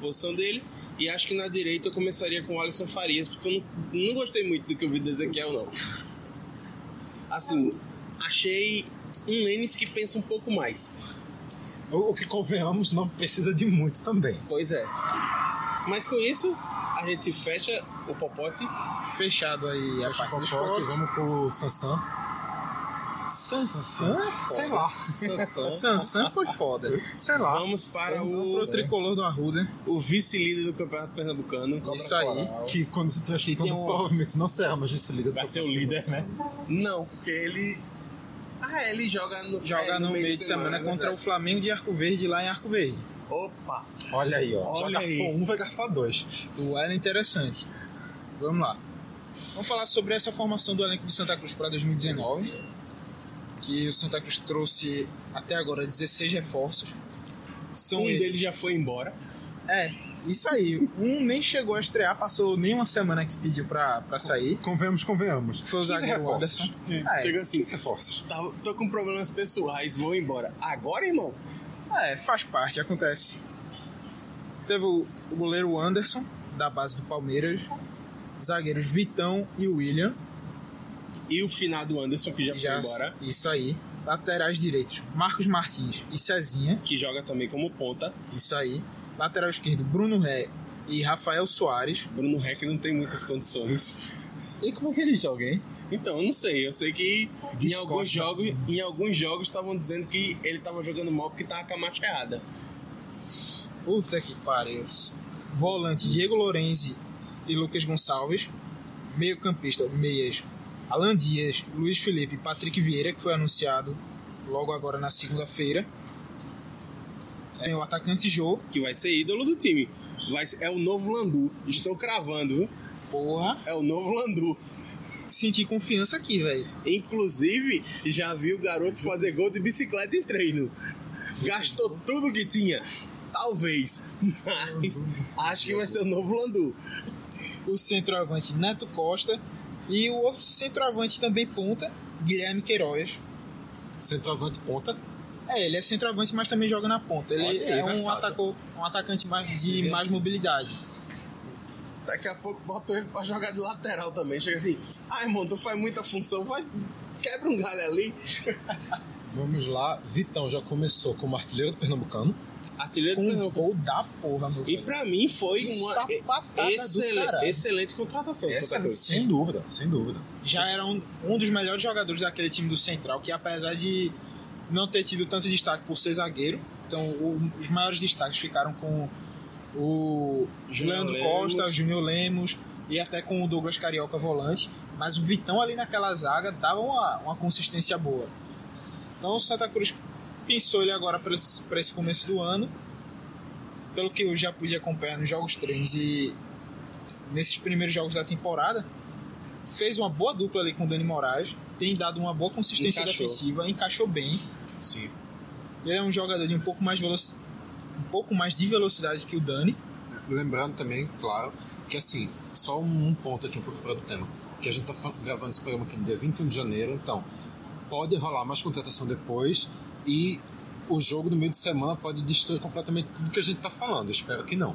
Speaker 5: posição dele. E acho que na direita eu começaria com o Alisson Farias, porque eu não, não gostei muito do que eu vi do Ezequiel, não. Assim, achei um Lênis que pensa um pouco mais.
Speaker 6: O, o que convenhamos não precisa de muito também.
Speaker 5: Pois é. Mas com isso, a gente fecha o popote.
Speaker 4: Fechado aí a
Speaker 6: Fecha
Speaker 4: parte
Speaker 6: o
Speaker 4: pontos.
Speaker 6: vamos pro Sansan.
Speaker 4: Sansan?
Speaker 6: Sei lá.
Speaker 4: Sansan foi foda.
Speaker 6: Sei lá.
Speaker 5: Vamos para
Speaker 4: Pro
Speaker 5: o,
Speaker 4: tricolor do Arruda.
Speaker 5: o vice-líder do Campeonato Pernambucano.
Speaker 4: Isso aí.
Speaker 6: Que quando você estiver escutando,
Speaker 4: um-
Speaker 6: provavelmente não será mais vice-líder. do
Speaker 1: Vai ser o líder, né?
Speaker 5: Não, porque ele. Ah, é, ele joga no,
Speaker 4: Joga
Speaker 5: é,
Speaker 4: no meio de semana
Speaker 5: é
Speaker 4: contra o. Flamengo de Arco Verde lá em Arco Verde.
Speaker 5: Opa!
Speaker 6: Olha aí, ó.
Speaker 5: Olha
Speaker 6: já
Speaker 5: aí.
Speaker 6: garfou um, vai garfar dois.
Speaker 4: O era interessante. Vamos lá. Vamos falar sobre essa formação do elenco do Santa Cruz para 2019. Que o Santa Cruz trouxe até agora 16 reforços. São
Speaker 5: Um
Speaker 4: eles-
Speaker 5: deles já foi embora.
Speaker 4: É, isso aí. Um nem chegou a estrear, passou nem uma semana que pediu pra, pra sair.
Speaker 6: Convenhamos, convenhamos.
Speaker 4: Foi o
Speaker 6: 15
Speaker 4: zagueiro
Speaker 6: reforços.
Speaker 4: Anderson. É,
Speaker 5: Chega assim,
Speaker 6: Reforços.
Speaker 5: tá- tô com problemas pessoais, vou embora. Agora, irmão?
Speaker 4: É, faz parte, acontece. Teve o, o goleiro Anderson, da base do Palmeiras. Zagueiros Vitão e William.
Speaker 5: E o finado Anderson, que já,
Speaker 4: que
Speaker 5: foi embora,
Speaker 4: Isso aí. Laterais direitos, Marcos Martins e Cezinha.
Speaker 5: que joga também como ponta.
Speaker 4: Isso aí. Lateral esquerdo, Bruno Ré e Rafael Soares.
Speaker 5: Bruno Reck não tem muitas condições.
Speaker 1: E como que ele joga, hein?
Speaker 5: Então, eu não sei. Eu sei que em alguns jogos em alguns jogos estavam dizendo que ele tava jogando mal porque tava com a marcha errada.
Speaker 4: Puta que pariu. Volante Diego Lorenzi e Lucas Gonçalves. Meio campista, meias. Alan Dias, Luiz Felipe e Patrick Vieira, que foi anunciado logo agora na segunda-feira. É, o atacante Jô.
Speaker 5: Que vai ser ídolo do time. Vai ser- é o novo Landu. Estou cravando. viu?
Speaker 4: Porra,
Speaker 5: É o novo Landu.
Speaker 4: Senti confiança aqui, velho.
Speaker 5: Inclusive, já vi o garoto fazer gol de bicicleta em treino. Gastou tudo que tinha. Talvez. Mas acho que vai ser o novo Landu.
Speaker 4: O centroavante Neto Costa. E o outro centroavante também ponta, Guilherme Queiroz.
Speaker 6: Centroavante ponta.
Speaker 4: É, ele é centroavante, mas também joga na ponta. Ele
Speaker 6: aí,
Speaker 4: é um, atacou, um atacante mais, de mais mobilidade.
Speaker 5: Daqui a pouco botou ele pra jogar de lateral também. Chega assim, ah, irmão, tu faz muita função, vai, quebra um galho ali.
Speaker 6: Vamos lá. Vitão já começou como artilheiro do Pernambucano.
Speaker 5: Artilheiro do
Speaker 4: Com
Speaker 5: Pernambuco.
Speaker 4: gol da porra, meu
Speaker 5: E
Speaker 4: velho.
Speaker 5: pra mim foi uma
Speaker 4: caralho.
Speaker 5: excelente contratação. Cruz.
Speaker 6: sem dúvida, sem dúvida.
Speaker 4: Já era um, um dos melhores jogadores daquele time do Central, que apesar de não ter tido tanto destaque por ser zagueiro, então o- os maiores destaques ficaram com o
Speaker 5: Lemos.
Speaker 4: Costa, o Júnior Lemos e até com o Douglas Carioca volante, mas o Vitão ali naquela zaga dava uma, uma consistência boa. Então o Santa Cruz pensou ele agora para esse, pra esse começo do ano, pelo que eu já pude acompanhar nos jogos treinos e nesses primeiros jogos da temporada, fez uma boa dupla ali com o Dani Moraes, tem dado uma boa consistência
Speaker 5: Encaixou.
Speaker 4: defensiva, encaixou bem.
Speaker 5: Sim.
Speaker 4: Ele é um jogador de um pouco mais veloc... um pouco mais de velocidade que o Dani.
Speaker 6: Lembrando também, claro, que assim, só um, ponto aqui um pouco fora do tema. Que a gente tá fa- gravando esse programa aqui no dia 21 de janeiro, então pode rolar mais contratação depois e o jogo no meio de semana pode destruir completamente tudo que a gente tá falando. Espero que não.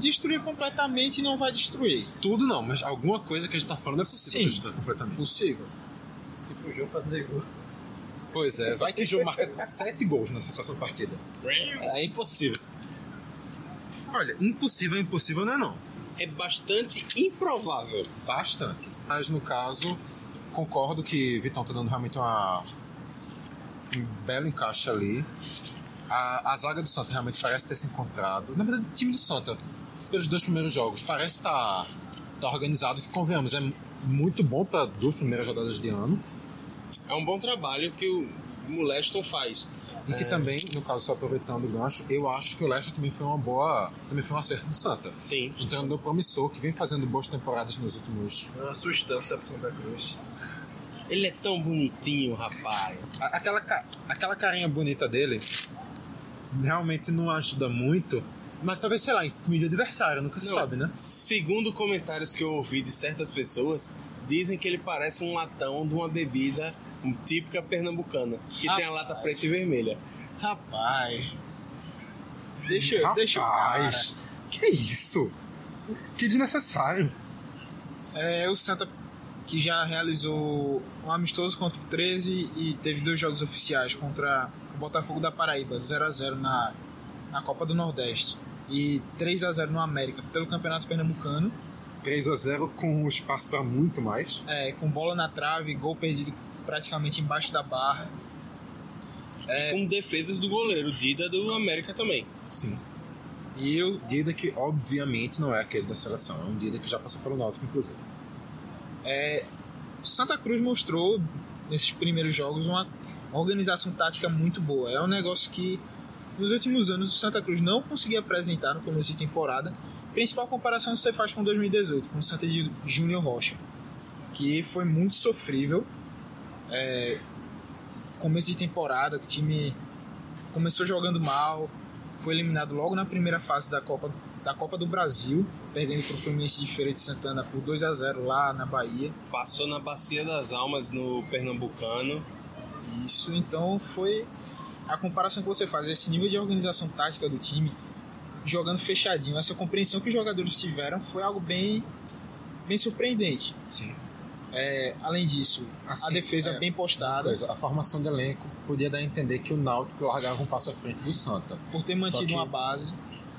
Speaker 4: Destruir completamente não vai destruir.
Speaker 6: Tudo não, mas alguma coisa que a gente tá falando é possível
Speaker 4: Sim.
Speaker 6: destruir completamente.
Speaker 4: Possível.
Speaker 1: Tipo, o jogo fazer gol.
Speaker 6: Pois é, vai que o jogo marca 7 gols nessa próxima partida.
Speaker 1: É impossível.
Speaker 6: Olha, impossível, impossível não é não.
Speaker 5: É bastante improvável.
Speaker 6: Bastante. Mas no caso, concordo que Vitão tá dando realmente uma, um belo encaixe ali. A, a zaga do Santa realmente parece ter se encontrado. Na verdade, o time do Santa, pelos dois primeiros jogos, parece estar tá, organizado, que convenhamos, é muito bom para duas primeiras rodadas de ano.
Speaker 5: É um bom trabalho que o Moleston faz.
Speaker 6: E que também, no caso, só aproveitando o gancho, eu acho que o Leste também foi uma boa. Também foi um acerto do Santa.
Speaker 5: Sim.
Speaker 6: Um treinador promissor que vem fazendo boas temporadas nos últimos
Speaker 1: Uma sustância pro Santa Cruz.
Speaker 5: Ele é tão bonitinho, rapaz.
Speaker 6: A- Aquela, ca- aquela carinha bonita dele realmente não ajuda muito. Mas talvez, sei lá, intimide o adversário, nunca se sabe, né?
Speaker 5: Segundo comentários que eu ouvi de certas pessoas, dizem que ele parece um latão de uma bebida típica pernambucana, que tem a lata preta e vermelha.
Speaker 4: Rapaz. Deixa, deixa o cara.
Speaker 6: Rapaz, que isso? Que desnecessário.
Speaker 4: É, o Santa que já realizou um amistoso contra o 13 e teve dois jogos oficiais contra o Botafogo da Paraíba, 0 a 0 na, na Copa do Nordeste e 3 a 0 no América pelo Campeonato Pernambucano,
Speaker 6: 3 a 0 com espaço para muito mais.
Speaker 4: é, com bola na trave, gol perdido praticamente embaixo da barra. É.
Speaker 5: Com defesas do goleiro, Dida do América também.
Speaker 6: Sim.
Speaker 4: E eu,
Speaker 6: Dida que obviamente não é aquele da seleção, é um Dida que já passou pelo Náutico, inclusive.
Speaker 4: É, Santa Cruz mostrou nesses primeiros jogos uma organização tática muito boa. É um negócio que nos últimos anos o Santa Cruz não conseguia apresentar no começo de temporada. Principal comparação você faz com 2018, com o Santa de Júnior Rocha, que foi muito sofrível. É, começo de temporada, que o time começou jogando mal, foi eliminado logo na primeira fase da Copa, da Copa do Brasil, perdendo para o Fluminense de Feira de Santana por 2 a 0 lá na Bahia.
Speaker 5: Passou na Bacia das Almas no Pernambucano.
Speaker 4: Isso, então foi a comparação que você faz, esse nível de organização tática do time, jogando fechadinho, essa compreensão que os jogadores tiveram foi algo bem, bem surpreendente.
Speaker 6: Sim.
Speaker 4: É, além disso, a
Speaker 6: Assim,
Speaker 4: defesa
Speaker 6: é,
Speaker 4: bem postada,
Speaker 6: Coisa, a formação do elenco podia dar a entender que o Náutico largava um passo à frente do Santa.
Speaker 4: por ter mantido
Speaker 6: que-
Speaker 4: uma base.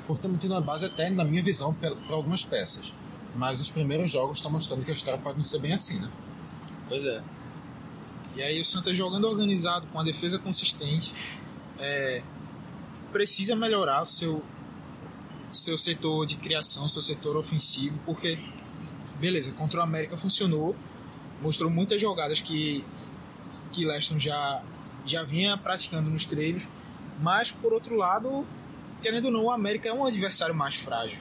Speaker 6: Por ter mantido uma base até, na minha visão, para algumas peças. Mas os primeiros jogos estão mostrando que a história pode não ser bem assim, né?
Speaker 5: Pois é.
Speaker 4: E aí o Santa jogando organizado, com a defesa consistente, é, precisa melhorar o seu, seu setor de criação, seu setor ofensivo, porque, beleza, contra o América funcionou, mostrou muitas jogadas que, que Leston já, já vinha praticando nos treinos, mas por outro lado, querendo ou não, o América é um adversário mais frágil.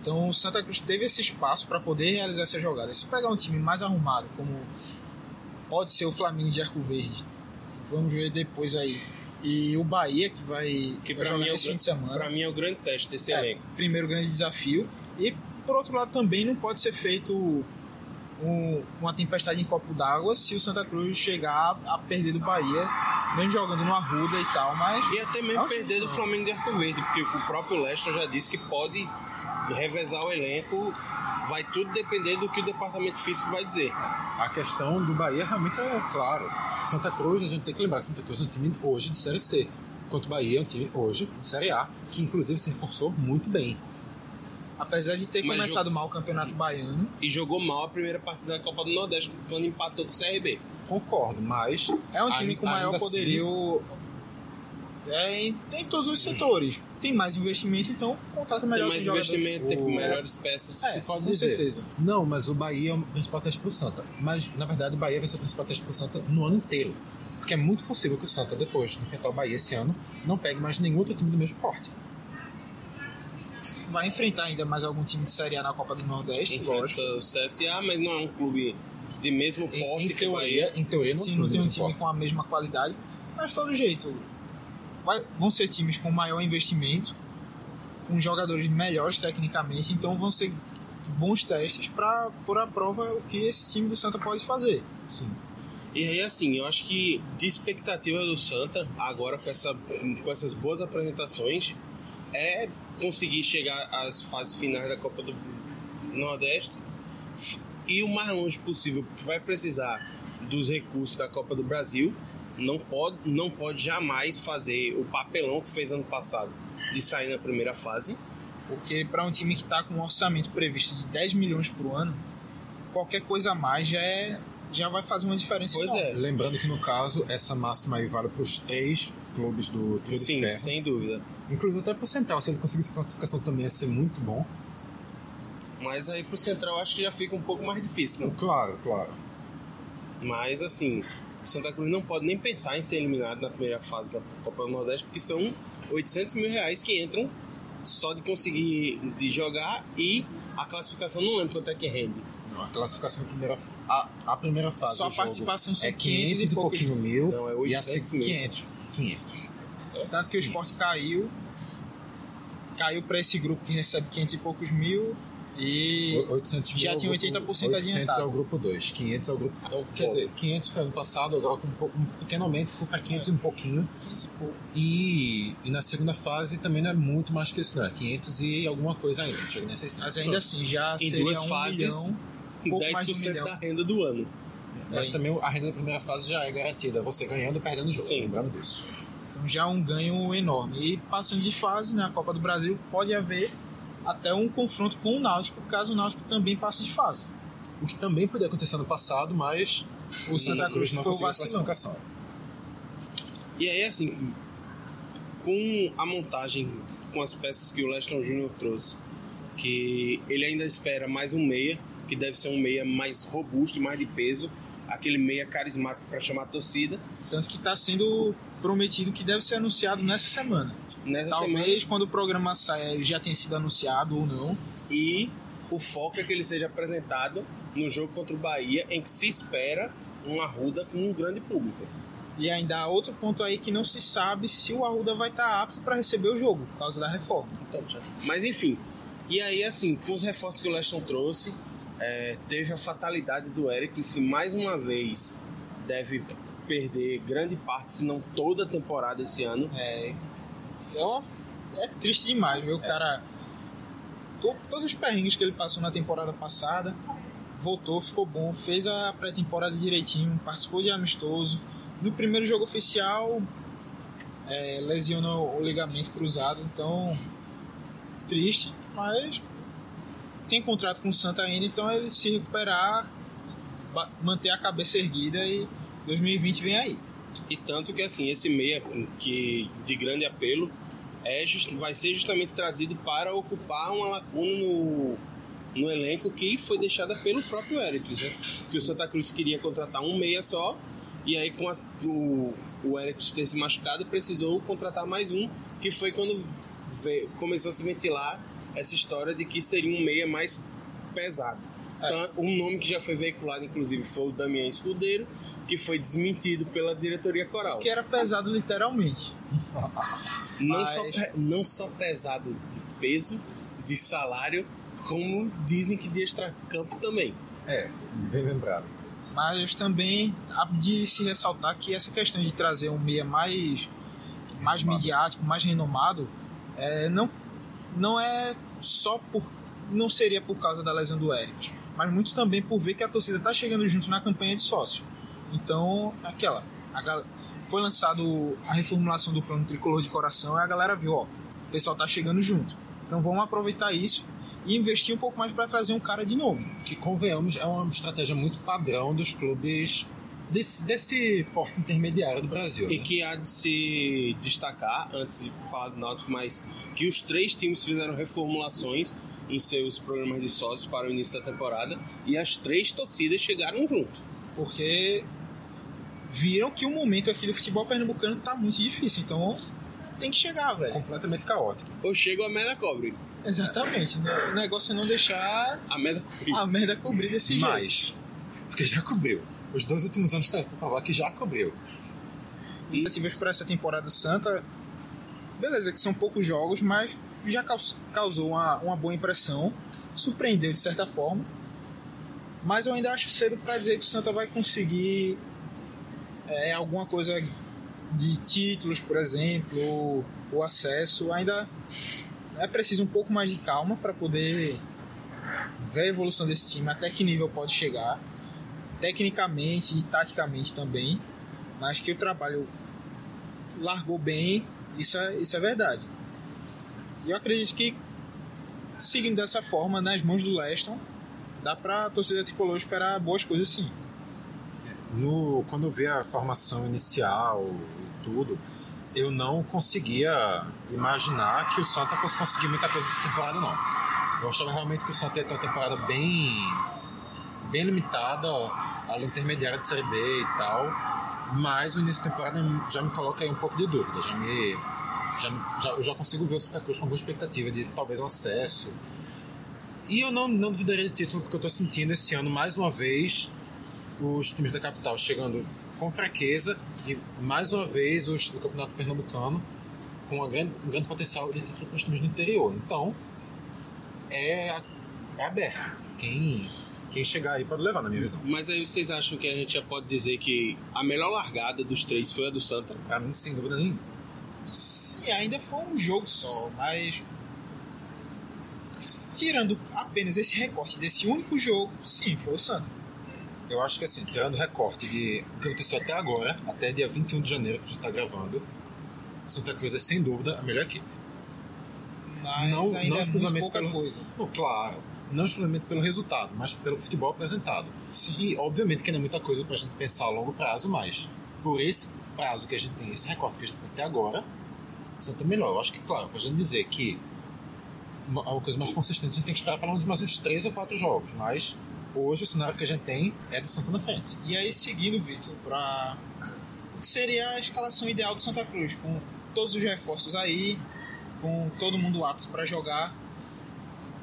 Speaker 4: Então o Santa Cruz teve esse espaço para poder realizar essa jogada. Se pegar um time mais arrumado, como pode ser o Flamengo de Arco Verde. Vamos ver depois aí. E o Bahia, que vai,
Speaker 5: Que
Speaker 4: vai jogar
Speaker 5: mim, é o,
Speaker 4: esse fim de semana.
Speaker 5: pra mim é o grande teste desse
Speaker 4: É,
Speaker 5: elenco.
Speaker 4: primeiro grande desafio. E, por outro lado, também não pode ser feito um- uma tempestade em copo d'água se o Santa Cruz chegar a perder do Bahia, mesmo jogando no Arruda e tal, mas...
Speaker 5: E até mesmo
Speaker 4: Nossa,
Speaker 5: perder do. Flamengo de Arco Verde, porque o próprio Leston já disse que pode revezar o elenco. Vai tudo depender do que o departamento físico vai dizer.
Speaker 6: A questão do Bahia realmente é claro. Santa Cruz, a gente tem que lembrar que Santa Cruz é um time hoje de Série C. Enquanto o Bahia é um time hoje de Série A, que inclusive se reforçou muito bem.
Speaker 4: Apesar de ter
Speaker 5: Mas
Speaker 4: começado mal o Campeonato Baiano,
Speaker 5: E jogou mal a primeira partida da Copa do Nordeste, quando empatou com o CRB.
Speaker 6: Concordo, mas.
Speaker 4: é um time com maior
Speaker 6: assim,
Speaker 4: poderio é, em, em todos os setores. Tem mais investimento, então contrata
Speaker 5: Tem
Speaker 4: melhor
Speaker 5: mais
Speaker 4: com jogadores.
Speaker 5: investimento, tem
Speaker 6: O-
Speaker 5: melhores peças.
Speaker 4: É,
Speaker 6: se pode
Speaker 4: com
Speaker 6: dizer.
Speaker 4: certeza.
Speaker 6: Não, mas o Bahia é o principal teste pro Santa. Mas, na verdade, o Bahia vai ser o principal teste pro Santa no ano inteiro. Porque é muito possível que o Santa, depois de enfrentar o Bahia esse ano, não pegue mais nenhum outro time do mesmo porte.
Speaker 4: Vai enfrentar ainda mais algum time de Série A na Copa do Nordeste, lógico.
Speaker 5: Enfrenta o CSA, mas não é um clube de mesmo
Speaker 6: Em,
Speaker 5: porte
Speaker 6: em
Speaker 5: que o Bahia.
Speaker 6: teoria, em teoria, não,
Speaker 4: Sim, não tem um time
Speaker 6: porte.
Speaker 4: com a mesma qualidade, mas de todo jeito. Vão ser times com maior investimento, com jogadores melhores tecnicamente, então vão ser bons testes para pôr à prova o que esse time do Santa pode fazer.
Speaker 6: Sim.
Speaker 5: E aí, assim, eu acho que de expectativa do Santa, agora com, essa, com essas boas apresentações, é conseguir chegar às fases finais da Copa do Nordeste e o mais longe possível, porque vai precisar dos recursos da Copa do Brasil. Não pode, não pode jamais fazer o papelão que fez ano passado de sair na primeira fase.
Speaker 4: Porque para um time que está com um orçamento previsto de 10 milhões por ano, qualquer coisa a mais já, é, já vai fazer uma diferença.
Speaker 5: Pois
Speaker 4: enorme.
Speaker 5: é.
Speaker 6: Lembrando que, no caso, essa máxima aí vale para os três clubes do Trio de
Speaker 5: Sim,
Speaker 6: Ferro.
Speaker 5: sem dúvida.
Speaker 6: Inclusive até pro Central, se ele conseguisse classificação também ia ser muito bom.
Speaker 5: Mas aí pro Central acho que já fica um pouco mais difícil, né?
Speaker 6: Claro, claro.
Speaker 5: Mas assim, o Santa Cruz não pode nem pensar em ser eliminado na primeira fase da Copa do Nordeste, porque são 800 mil reais que entram só de conseguir de jogar e a classificação não lembro quanto é que rende.
Speaker 6: Não, a classificação da primeira, a, a primeira fase
Speaker 4: Só
Speaker 6: do
Speaker 4: a
Speaker 6: jogo
Speaker 4: participação são
Speaker 6: é
Speaker 4: 500
Speaker 6: 500 e
Speaker 4: e poucos
Speaker 6: pouquinho mil.
Speaker 5: Não, é
Speaker 6: e a
Speaker 5: 800 mil.
Speaker 4: 500.
Speaker 6: 500.
Speaker 4: Tanto que o esporte caiu. Caiu para esse grupo que recebe 500 e poucos mil. E
Speaker 6: 800 mil
Speaker 4: já
Speaker 6: é
Speaker 4: tinha
Speaker 6: grupo-
Speaker 4: 80%
Speaker 6: 800
Speaker 4: adiantado.
Speaker 6: é o grupo 2, 500 é o grupo... Então, quer dizer, 500 foi ano passado, agora com um, pouco, um pequeno aumento, ficou para 500 e um pouquinho. E, e na segunda fase também não é muito mais que isso, não é 500 e alguma coisa ainda, não chega nem a 600.
Speaker 4: mas ainda assim já
Speaker 5: Em
Speaker 4: seria
Speaker 5: duas
Speaker 4: um
Speaker 5: fases,
Speaker 4: milhão, um pouco mais de um
Speaker 5: 10%
Speaker 4: milhão.
Speaker 5: da renda do ano.
Speaker 6: Mas também a renda da primeira fase já é garantida, você ganhando e perdendo o jogo,
Speaker 5: Sim.
Speaker 6: lembrando disso.
Speaker 4: Então já é um ganho enorme. E passando de fase na Copa do Brasil, pode haver até um confronto com o Náutico, caso o Náutico também passe de fase.
Speaker 6: O que também poderia acontecer no passado, mas
Speaker 4: O Santa Cruz
Speaker 6: não conseguiu classificação.
Speaker 5: E aí, assim, com a montagem, com as peças que o Leston Júnior trouxe, que ele ainda espera mais um meia, que deve ser um meia mais robusto, mais de peso, aquele meia carismático para chamar a torcida.
Speaker 4: Tanto que está sendo prometido que deve ser anunciado nessa semana.
Speaker 5: Nessa
Speaker 4: Talvez quando o programa saia ele já tenha sido anunciado ou não.
Speaker 5: semana. E o foco é que ele seja apresentado no jogo contra o Bahia, em que se espera uma Arruda com um grande público.
Speaker 4: E ainda há outro ponto aí que não se sabe se o Arruda vai estar apto para receber o jogo, por causa da reforma.
Speaker 5: Mas enfim, e aí assim, com os reforços que o Leston trouxe, é, teve a fatalidade do Ericles, que mais uma vez deve perder grande parte, se não toda a temporada esse ano.
Speaker 4: É, é, uma- é triste demais ver o cara. to- todos os perrengues que ele passou na temporada passada, voltou, ficou bom, fez a pré-temporada direitinho, participou de amistoso. No primeiro jogo oficial, é, lesionou o ligamento cruzado, então triste, mas tem contrato com o Santa ainda, então ele se recuperar, manter a cabeça erguida e 2020 vem aí.
Speaker 5: E tanto que assim, esse meia que de grande apelo é just, vai ser justamente trazido para ocupar uma lacuna no, no elenco que foi deixada pelo próprio Ericles, né? Que o Santa Cruz queria contratar um meia só, e aí com as- o, o ter se machucado, precisou contratar mais um, que foi quando ve- começou a se ventilar essa história de que seria um meia mais pesado. Então, um nome que já foi veiculado, inclusive, foi o Damião Escudeiro, que foi desmentido pela diretoria coral.
Speaker 4: Que era pesado literalmente.
Speaker 5: Não,
Speaker 4: Mas-
Speaker 5: só, não só pesado de peso, de salário, como dizem que de extracampo também.
Speaker 6: É, bem lembrado.
Speaker 4: Mas também há de se ressaltar que essa questão de trazer um meia mais, mais midiático, mais renomado, é, não, não é só por. não seria por causa da lesão do Eric, mas muito também por ver que a torcida está chegando junto na campanha de sócio. Então, aquela. a gal- foi lançado a reformulação do plano tricolor de coração e a galera viu, ó, o pessoal tá chegando junto. Então vamos aproveitar isso e investir um pouco mais para trazer um cara de novo.
Speaker 6: Que, convenhamos, é uma estratégia muito padrão dos clubes desse, desse porte intermediário do Brasil.
Speaker 5: E
Speaker 6: né?
Speaker 5: que há de se destacar, antes de falar do Náutico, mas que os três times fizeram reformulações em seus programas de sócios para o início da temporada e as três torcidas chegaram junto.
Speaker 4: porque viram que o momento aqui do futebol pernambucano tá muito difícil, então tem que chegar, velho.
Speaker 6: Completamente caótico.
Speaker 5: Ou chega a merda cobre.
Speaker 4: Exatamente. O negócio é não deixar
Speaker 5: A merda cobre.
Speaker 4: a merda cobrir desse jeito.
Speaker 6: Mas, porque já cobriu. Os dois últimos anos tá provar que já cobriu.
Speaker 4: Iniciativas para essa temporada santa, beleza, que são poucos jogos, mas já caus- causou uma, uma boa impressão, surpreendeu de certa forma. Mas eu ainda acho cedo para dizer que o Santa vai conseguir é, alguma coisa de títulos, por exemplo, ou acesso. Ainda é preciso um pouco mais de calma para poder ver a evolução desse time, até que nível pode chegar, tecnicamente e taticamente também. Mas que o trabalho largou bem, isso é, isso é verdade. E eu acredito que, seguindo dessa forma, nas mãos do Leston, dá pra torcida tricolor esperar boas coisas sim.
Speaker 6: No, quando eu vi a formação inicial e tudo, eu não conseguia imaginar que o Santa fosse conseguir muita coisa essa temporada, não. Eu achava realmente que o Santa ia ter uma temporada bem, bem limitada, ali intermediária de Série B e tal, mas o início da temporada já me coloca aí um pouco de dúvida, já me... Já, já, eu já consigo ver o Santa Cruz com boa expectativa de talvez um acesso. E eu não, não duvidaria de título, porque eu estou sentindo esse ano, mais uma vez, os times da capital chegando com fraqueza e mais uma vez os do campeonato pernambucano com uma grande, um grande potencial de título para os times do interior. Então é a- é aberto. Quem, quem chegar aí pode levar, na minha visão.
Speaker 5: Mas aí vocês acham que a gente já pode dizer que a melhor largada dos três foi a do Santa?
Speaker 6: Pra mim, sem dúvida nenhuma.
Speaker 4: Sim, ainda foi um jogo só, mas. Tirando apenas esse recorte desse único jogo, sim, foi o Santa.
Speaker 6: Eu acho que assim, tirando o recorte de o que aconteceu até agora, até dia 21 de janeiro que a gente tá gravando, Santa Cruz é sem dúvida a melhor equipe.
Speaker 4: Mas
Speaker 6: não,
Speaker 4: ainda
Speaker 6: não
Speaker 4: é
Speaker 6: exclusivamente pelo,
Speaker 4: coisa.
Speaker 6: Não, claro, não exclusivamente pelo resultado, mas pelo futebol apresentado. E obviamente que não é muita coisa pra gente pensar a longo prazo, mas por esse prazo que a gente tem, esse recorte que a gente tem até agora, Santa é melhor. Eu acho que, claro, pra gente dizer que uma, uma coisa mais consistente, a gente tem que esperar pelo menos mais uns 3 ou 4 jogos, mas hoje o cenário que a gente tem é do Santa na frente.
Speaker 4: E aí, seguindo, Vitor, para o que seria a escalação ideal do Santa Cruz, com todos os reforços aí, com todo mundo apto para jogar.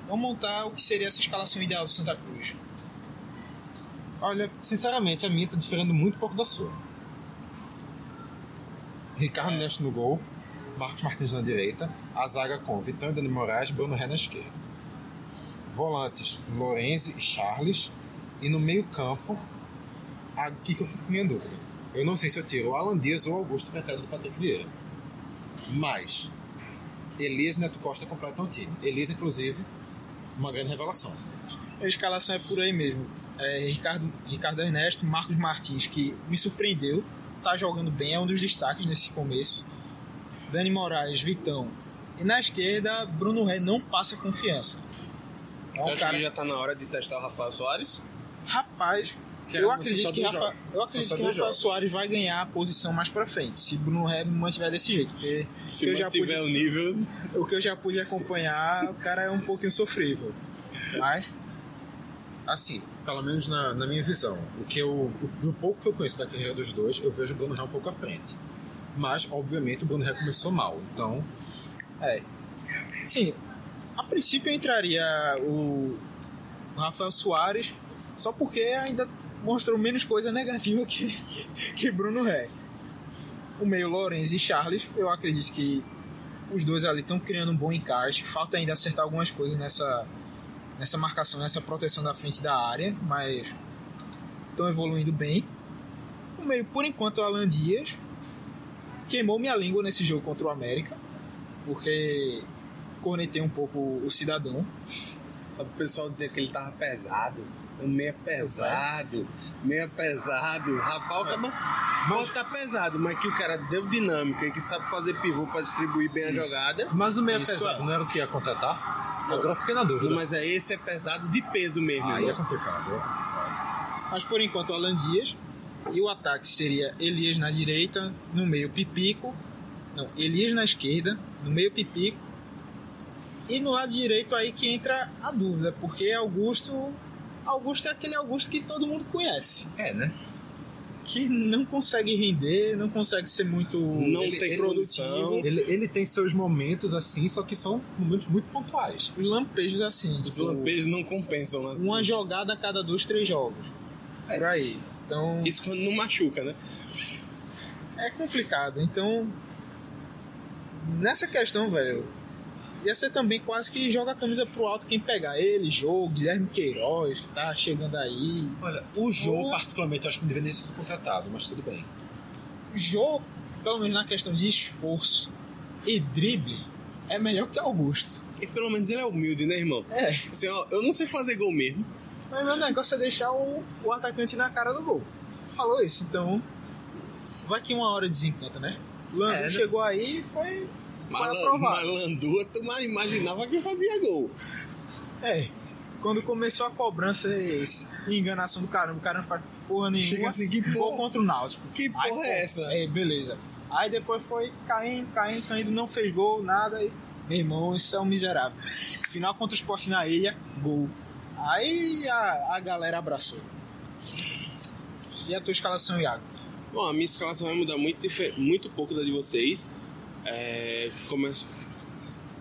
Speaker 4: Vamos montar o que seria essa escalação ideal do Santa Cruz.
Speaker 6: Olha, sinceramente, a minha tá diferindo muito pouco da sua. Ricardo Nesto no gol, Marcos Martins na direita, a zaga com Vitão e Dani Moraes, Bruno Ré na esquerda. Volantes, Lorenzi e Charles. E no meio campo, aqui que eu fico com minha dúvida. Eu não sei se eu tiro o Alan Dias ou o Augusto para entrada do Patrick Vieira. Mas, Elise Neto Costa completam o time. Elise, inclusive, uma grande revelação.
Speaker 4: A escalação é por aí mesmo. É, Ricardo, Ricardo Ernesto, Marcos Martins, que me surpreendeu, tá jogando bem, é um dos destaques nesse começo. Dani Moraes, Vitão. E na esquerda, Bruno Ré não passa confiança. É um
Speaker 5: Eu acho
Speaker 4: cara-
Speaker 5: que já tá na hora de testar o Rafael Soares.
Speaker 4: Rapaz,
Speaker 6: Que
Speaker 4: eu
Speaker 6: é-
Speaker 4: acredito
Speaker 6: só
Speaker 4: que, Rafa, eu acredito
Speaker 6: Só
Speaker 4: que Rafael
Speaker 6: jogos.
Speaker 4: Soares vai ganhar a posição mais pra frente, se Bruno Ré mantiver desse jeito. Porque o
Speaker 5: Se
Speaker 4: que, eu já pude,
Speaker 5: o nível.
Speaker 4: o que eu já pude acompanhar, o cara é um pouquinho sofrível. Mas,
Speaker 6: Assim, pelo menos na, na minha visão, o que eu, do pouco que eu conheço da carreira dos dois, eu vejo o Bruno Ré um pouco à frente. Mas, obviamente, o Bruno Ré começou mal, então
Speaker 4: é. Sim, a princípio entraria o Rafael Soares, só porque ainda mostrou menos coisa negativa que, que Bruno Ré. O meio Lourenço e Charles, eu acredito que os dois ali estão criando um bom encaixe. Falta ainda acertar algumas coisas nessa, nessa marcação, nessa proteção da frente da área, mas estão evoluindo bem. O meio, por enquanto, é o Alan Dias. Queimou minha língua nesse jogo contra o América, porque cornetei um pouco o cidadão.
Speaker 5: O pessoal dizia que ele tava pesado. O meia pesado, meia pesado. Rapaz, o cara pode tá pesado, mas que o cara deu dinâmica e que sabe fazer pivô pra distribuir bem a jogada.
Speaker 6: Mas o
Speaker 5: Isso
Speaker 6: pesado
Speaker 5: é.
Speaker 6: não era o que ia contratar? Agora eu fiquei na dúvida.
Speaker 5: Mas é esse é pesado de peso mesmo.
Speaker 6: Aí é complicado.
Speaker 4: Mas por enquanto o Alan Dias. E o ataque seria Elias na direita, no meio Pipico. Não, Elias na esquerda, no meio Pipico. E no lado direito aí que entra a dúvida, porque Augusto. Augusto é aquele Augusto que todo mundo conhece.
Speaker 6: É, né?
Speaker 4: Que não consegue render, não consegue ser muito.
Speaker 5: Não
Speaker 6: Ele-
Speaker 5: tem
Speaker 6: ele-
Speaker 5: produção.
Speaker 6: Ele, ele tem seus momentos assim, só que são momentos muito pontuais.
Speaker 4: lampejos assim.
Speaker 5: Os
Speaker 4: tipo,
Speaker 5: lampejos não compensam. Né?
Speaker 4: uma jogada a cada dois, três jogos. Por aí. Então.
Speaker 5: Isso quando não machuca, né?
Speaker 4: É complicado. Então, nessa questão, velho, ia ser também quase que joga a camisa pro alto quem pegar ele, Jô, Guilherme Queiroz, que tá chegando aí.
Speaker 6: Olha, o
Speaker 4: Boa.
Speaker 6: particularmente, eu acho que não deveria ter sido contratado, mas tudo bem.
Speaker 4: Jô, pelo menos na questão de esforço e drible, é melhor que Augusto.
Speaker 5: E pelo menos ele é humilde, né, irmão?
Speaker 4: É,
Speaker 5: Assim, ó, eu não sei fazer gol mesmo.
Speaker 4: mas meu negócio é deixar o, o atacante na cara do gol. Falou isso, então. Vai que uma hora desencanta, né? Landu
Speaker 5: É, né?
Speaker 4: chegou aí e foi, foi
Speaker 5: Malan-
Speaker 4: aprovado.
Speaker 5: Malandua, tu mais imaginava que fazia gol.
Speaker 4: É. Quando começou a cobrança enganação do caramba, o cara não faz porra nenhuma.
Speaker 5: Chega assim, que
Speaker 4: gol
Speaker 5: porra-
Speaker 4: contra o Náutico.
Speaker 5: que porra
Speaker 4: Aí,
Speaker 5: é essa?
Speaker 4: É, beleza. Aí depois foi caindo, caindo, caindo, não fez gol, nada. E, meu irmão, isso é um miserável. Final contra o Sport na ilha, gol. Aí a, a galera abraçou. E a tua escalação, Iago?
Speaker 5: Bom, a minha escalação vai mudar muito, muito pouco da de vocês. É, começa,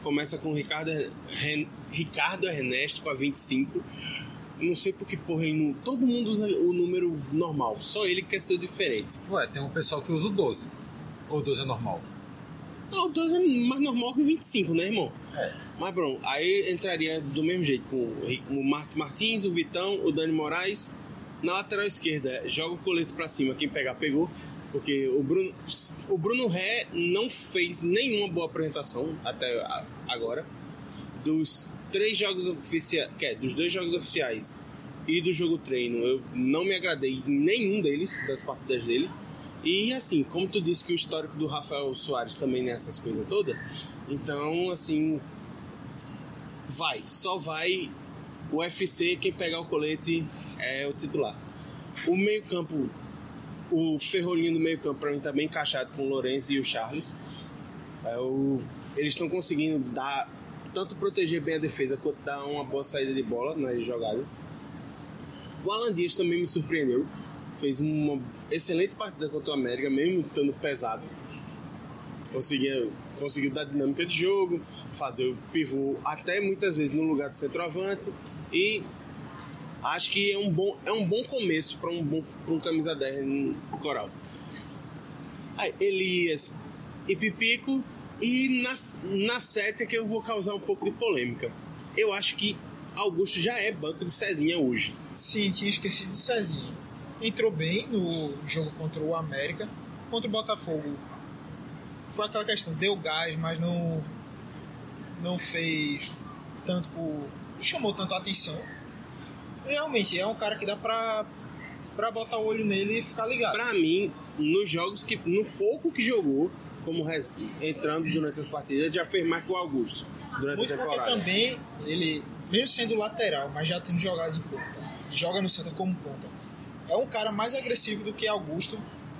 Speaker 5: começa com o Ricardo, Ren- Ricardo Ernesto com a 25. Não sei por que porra ele não. Todo mundo usa o número normal, só ele quer ser diferente.
Speaker 6: Ué, tem um pessoal que usa o 12. Ou o 12 é normal.
Speaker 5: Não, 12 é mais normal que 25, né, irmão? É. Mas, bom, aí entraria do mesmo jeito, com o o Marcos Martins, o Vitão, o Dani Moraes. Na lateral esquerda, joga o colete pra cima, quem pegar, pegou. Porque o Bruno, o Bruno Ré não fez nenhuma boa apresentação até agora. Dos três jogos oficiais, é, dos dois jogos oficiais e do jogo treino, eu não me agradei nenhum deles, das partidas dele. E assim, como tu disse que o histórico do Rafael Soares também nessas coisas todas, então assim, vai, só vai o UFC, quem pegar o colete é o titular. O meio-campo, o ferrolinho do meio-campo pra mim tá bem encaixado com o Lourenço e o Charles. É, o- eles estão conseguindo dar tanto proteger bem a defesa quanto dar uma boa saída de bola nas jogadas. O Alan Dias também me surpreendeu. Fez uma excelente partida contra o América, mesmo estando pesado. Conseguia, conseguiu dar dinâmica de jogo, fazer o pivô até muitas vezes no lugar de centroavante. E acho que é um bom, é um bom começo para um, bom, um camisa 10 no Coral. Aí, Elias e Pipico. E na, na sete é que eu vou causar um pouco de polêmica. Eu acho que Augusto já é banco de Cezinha hoje.
Speaker 4: Sim, tinha esquecido de Cezinha. Entrou bem no jogo contra o América. Contra o Botafogo. Foi aquela questão, deu gás, mas não, não fez tanto por. chamou tanto a atenção. Realmente, é um cara que dá pra, pra botar o olho nele e ficar ligado.
Speaker 5: Pra mim, nos jogos que. no pouco que jogou, como res- entrando durante as partidas, já fez mais que o Augusto durante
Speaker 4: Muito
Speaker 5: a
Speaker 4: porque
Speaker 5: temporada.
Speaker 4: também ele, mesmo sendo lateral, mas já tendo jogado de ponta, joga no Santa como ponta, é um cara mais agressivo do que Augusto,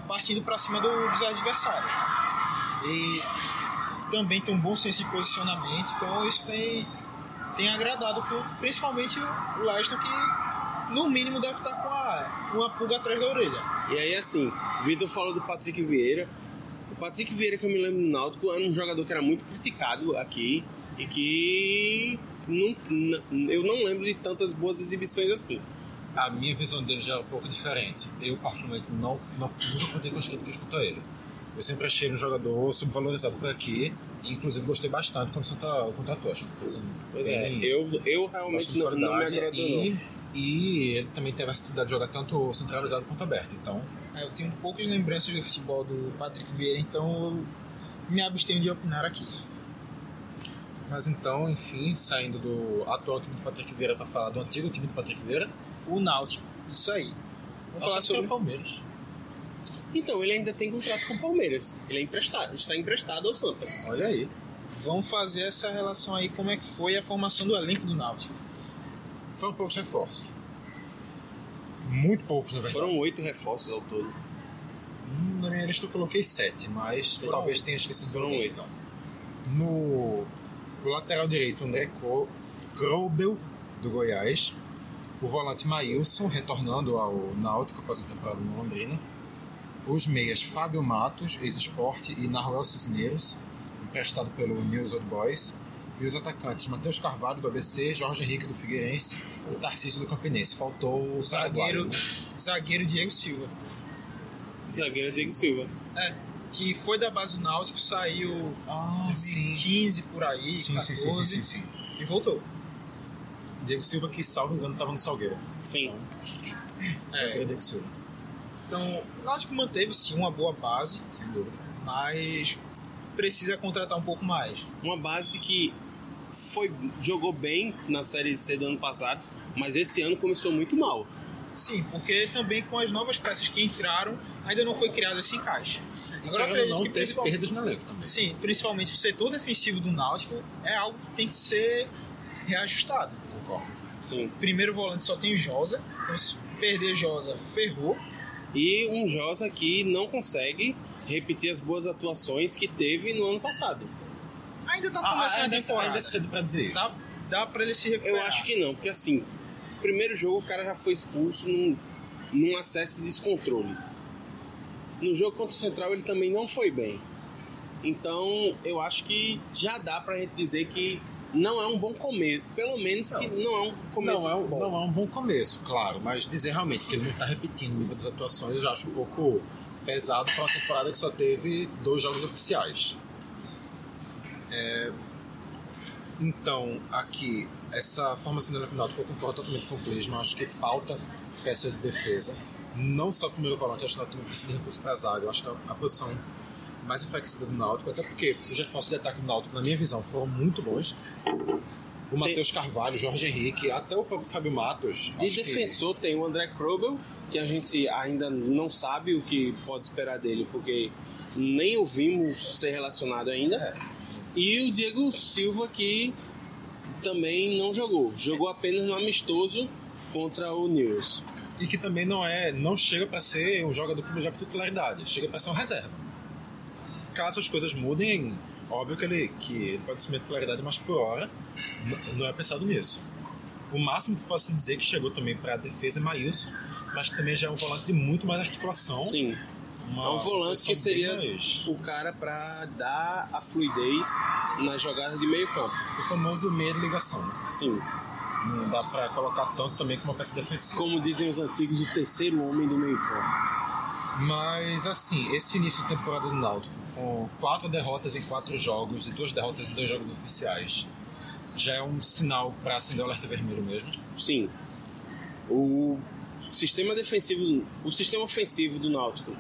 Speaker 4: partindo para cima do- dos adversários. E também tem um bom senso de posicionamento, então isso tem, tem agradado principalmente o o Leston, que no mínimo deve estar com a, uma pulga atrás da orelha.
Speaker 5: E aí, assim, Vitor falou do Patrick Vieira. O Patrick Vieira, que eu me lembro do Náutico, era um jogador que era muito criticado aqui e que não, eu não lembro de tantas boas exibições assim.
Speaker 6: A minha visão dele já é um pouco diferente. Eu, particularmente, não, não, nunca contei com a esquerda que escuta ele. Eu sempre achei ele um jogador subvalorizado por aqui, inclusive gostei bastante quando você tá. Acho que assim,
Speaker 5: é, eu, eu realmente não, não me agradou.
Speaker 6: e, e ele também teve a facilidade de jogar tanto centralizado quanto aberto. Então,
Speaker 4: É, Eu tenho poucas lembranças do futebol do Patrick Vieira, então eu me abstenho de opinar aqui.
Speaker 6: mas então, enfim, saindo do atual time do Patrick Vieira para falar do antigo time do Patrick Vieira,
Speaker 4: O Náutico, isso aí. Vamos falar sobre
Speaker 6: o Palmeiras.
Speaker 5: Então, ele ainda tem contrato com o Palmeiras. Ele é emprestado, está emprestado ao Santa.
Speaker 6: Olha aí.
Speaker 4: Vamos fazer essa relação aí, como é que foi a formação do elenco do Náutico.
Speaker 6: Foram poucos reforços. Muito poucos, na verdade.
Speaker 5: Foram oito reforços ao todo.
Speaker 6: Hum, Na minha lista eu coloquei sete, mas
Speaker 4: Foram
Speaker 6: talvez
Speaker 4: oito.
Speaker 6: tenha esquecido
Speaker 5: Foram oito.
Speaker 6: No lateral direito, André Co- Krobel, do Goiás. O volante Maílson, retornando ao Náutico após a temporada no Londrina. Os meias Fábio Matos, ex-Sport, e Naruel Cisneros, emprestado pelo News Old Boys. E os atacantes Matheus Carvalho, do ABC, Jorge Henrique, do Figueirense e Tarcísio, do Campinense. Faltou o
Speaker 4: Zagueiro, zagueiro Diego Silva.
Speaker 5: Zagueiro Diego Silva.
Speaker 4: É, que foi da base do Náutico, saiu
Speaker 6: Ah,
Speaker 4: em 2015 por aí,
Speaker 6: Sim,
Speaker 4: 14,
Speaker 6: sim, sim, sim, sim, sim.
Speaker 4: e voltou.
Speaker 6: Diego Silva, que salvo engano, estava no Salgueiro.
Speaker 5: Sim.
Speaker 6: É. Diego Silva,
Speaker 4: Então, o Náutico manteve sim uma boa base,
Speaker 6: sem dúvida.
Speaker 4: mas precisa contratar um pouco mais.
Speaker 5: Uma base que foi, jogou bem na Série C do ano passado, mas esse ano começou muito mal.
Speaker 4: Sim, porque também com as novas peças que entraram, ainda não foi criado esse encaixe. Agora,
Speaker 6: não
Speaker 4: que
Speaker 6: teve
Speaker 4: principal-
Speaker 6: perdas no elenco também.
Speaker 4: Sim, principalmente o setor defensivo do Náutico é algo que tem que ser reajustado.
Speaker 6: Concordo.
Speaker 5: Sim.
Speaker 4: Primeiro volante só tem o Josa, então se perder Josa, ferrou.
Speaker 5: E um Josa que não consegue repetir as boas atuações que teve no ano passado.
Speaker 4: Ainda tá
Speaker 6: Ah,
Speaker 4: começando
Speaker 6: ainda,
Speaker 4: a temporada.
Speaker 6: ainda é cedo pra dizer isso.
Speaker 4: Dá, dá pra ele se recuperar.
Speaker 5: Eu acho que não, porque assim, primeiro jogo o cara já foi expulso num, num acesso de descontrole. No jogo contra o Central ele também não foi bem. Então eu acho que já dá pra gente dizer que não é um bom começo. Pelo menos que não é um começo
Speaker 6: Não é, um,
Speaker 5: bom.
Speaker 6: não é um bom começo, claro, mas dizer realmente que ele não tá repetindo o nível das atuações eu já acho um pouco pesado para uma temporada que só teve dois jogos oficiais. Então, aqui, essa formação do náutico eu concordo totalmente com o Clisman. Acho que falta peça de defesa. Não só o primeiro volante, acho que o Náutico precisa de reforço para a zaga. Eu acho que é a posição mais enfraquecida do Náutico, até porque os reforços de ataque do Náutico, na minha visão, foram muito bons. O Matheus Carvalho, o Jorge Henrique, até o próprio Fábio Matos.
Speaker 5: De
Speaker 6: acho que-
Speaker 5: defensor tem o André Krobel, que a gente ainda não sabe o que pode esperar dele, porque nem ouvimos ser relacionado ainda. E o Diego Silva, que também não jogou. Jogou apenas no amistoso contra o News.
Speaker 6: E que também não é, não chega para ser um jogador com de titularidade, chega para ser um reserva. Caso as coisas mudem, óbvio que ele, que ele pode assumir a titularidade, mas por hora não é pensado nisso. O máximo que posso dizer que chegou também para a defesa é Maílson, mas que também já é um volante de muito mais articulação.
Speaker 5: Sim,
Speaker 6: Uma
Speaker 5: é um volante que seria o cara para dar a fluidez na jogada de meio campo.
Speaker 6: o famoso meia de ligação. né?
Speaker 5: Sim,
Speaker 6: Não dá para colocar tanto também como uma peça defensiva.
Speaker 5: como dizem os antigos, o terceiro homem do meio campo.
Speaker 6: Mas assim, esse início de temporada do Náutico, com quatro derrotas em quatro jogos e duas derrotas em dois jogos oficiais, já é um sinal para acender o alerta vermelho mesmo.
Speaker 5: Sim. O sistema defensivo, o sistema ofensivo do Náutico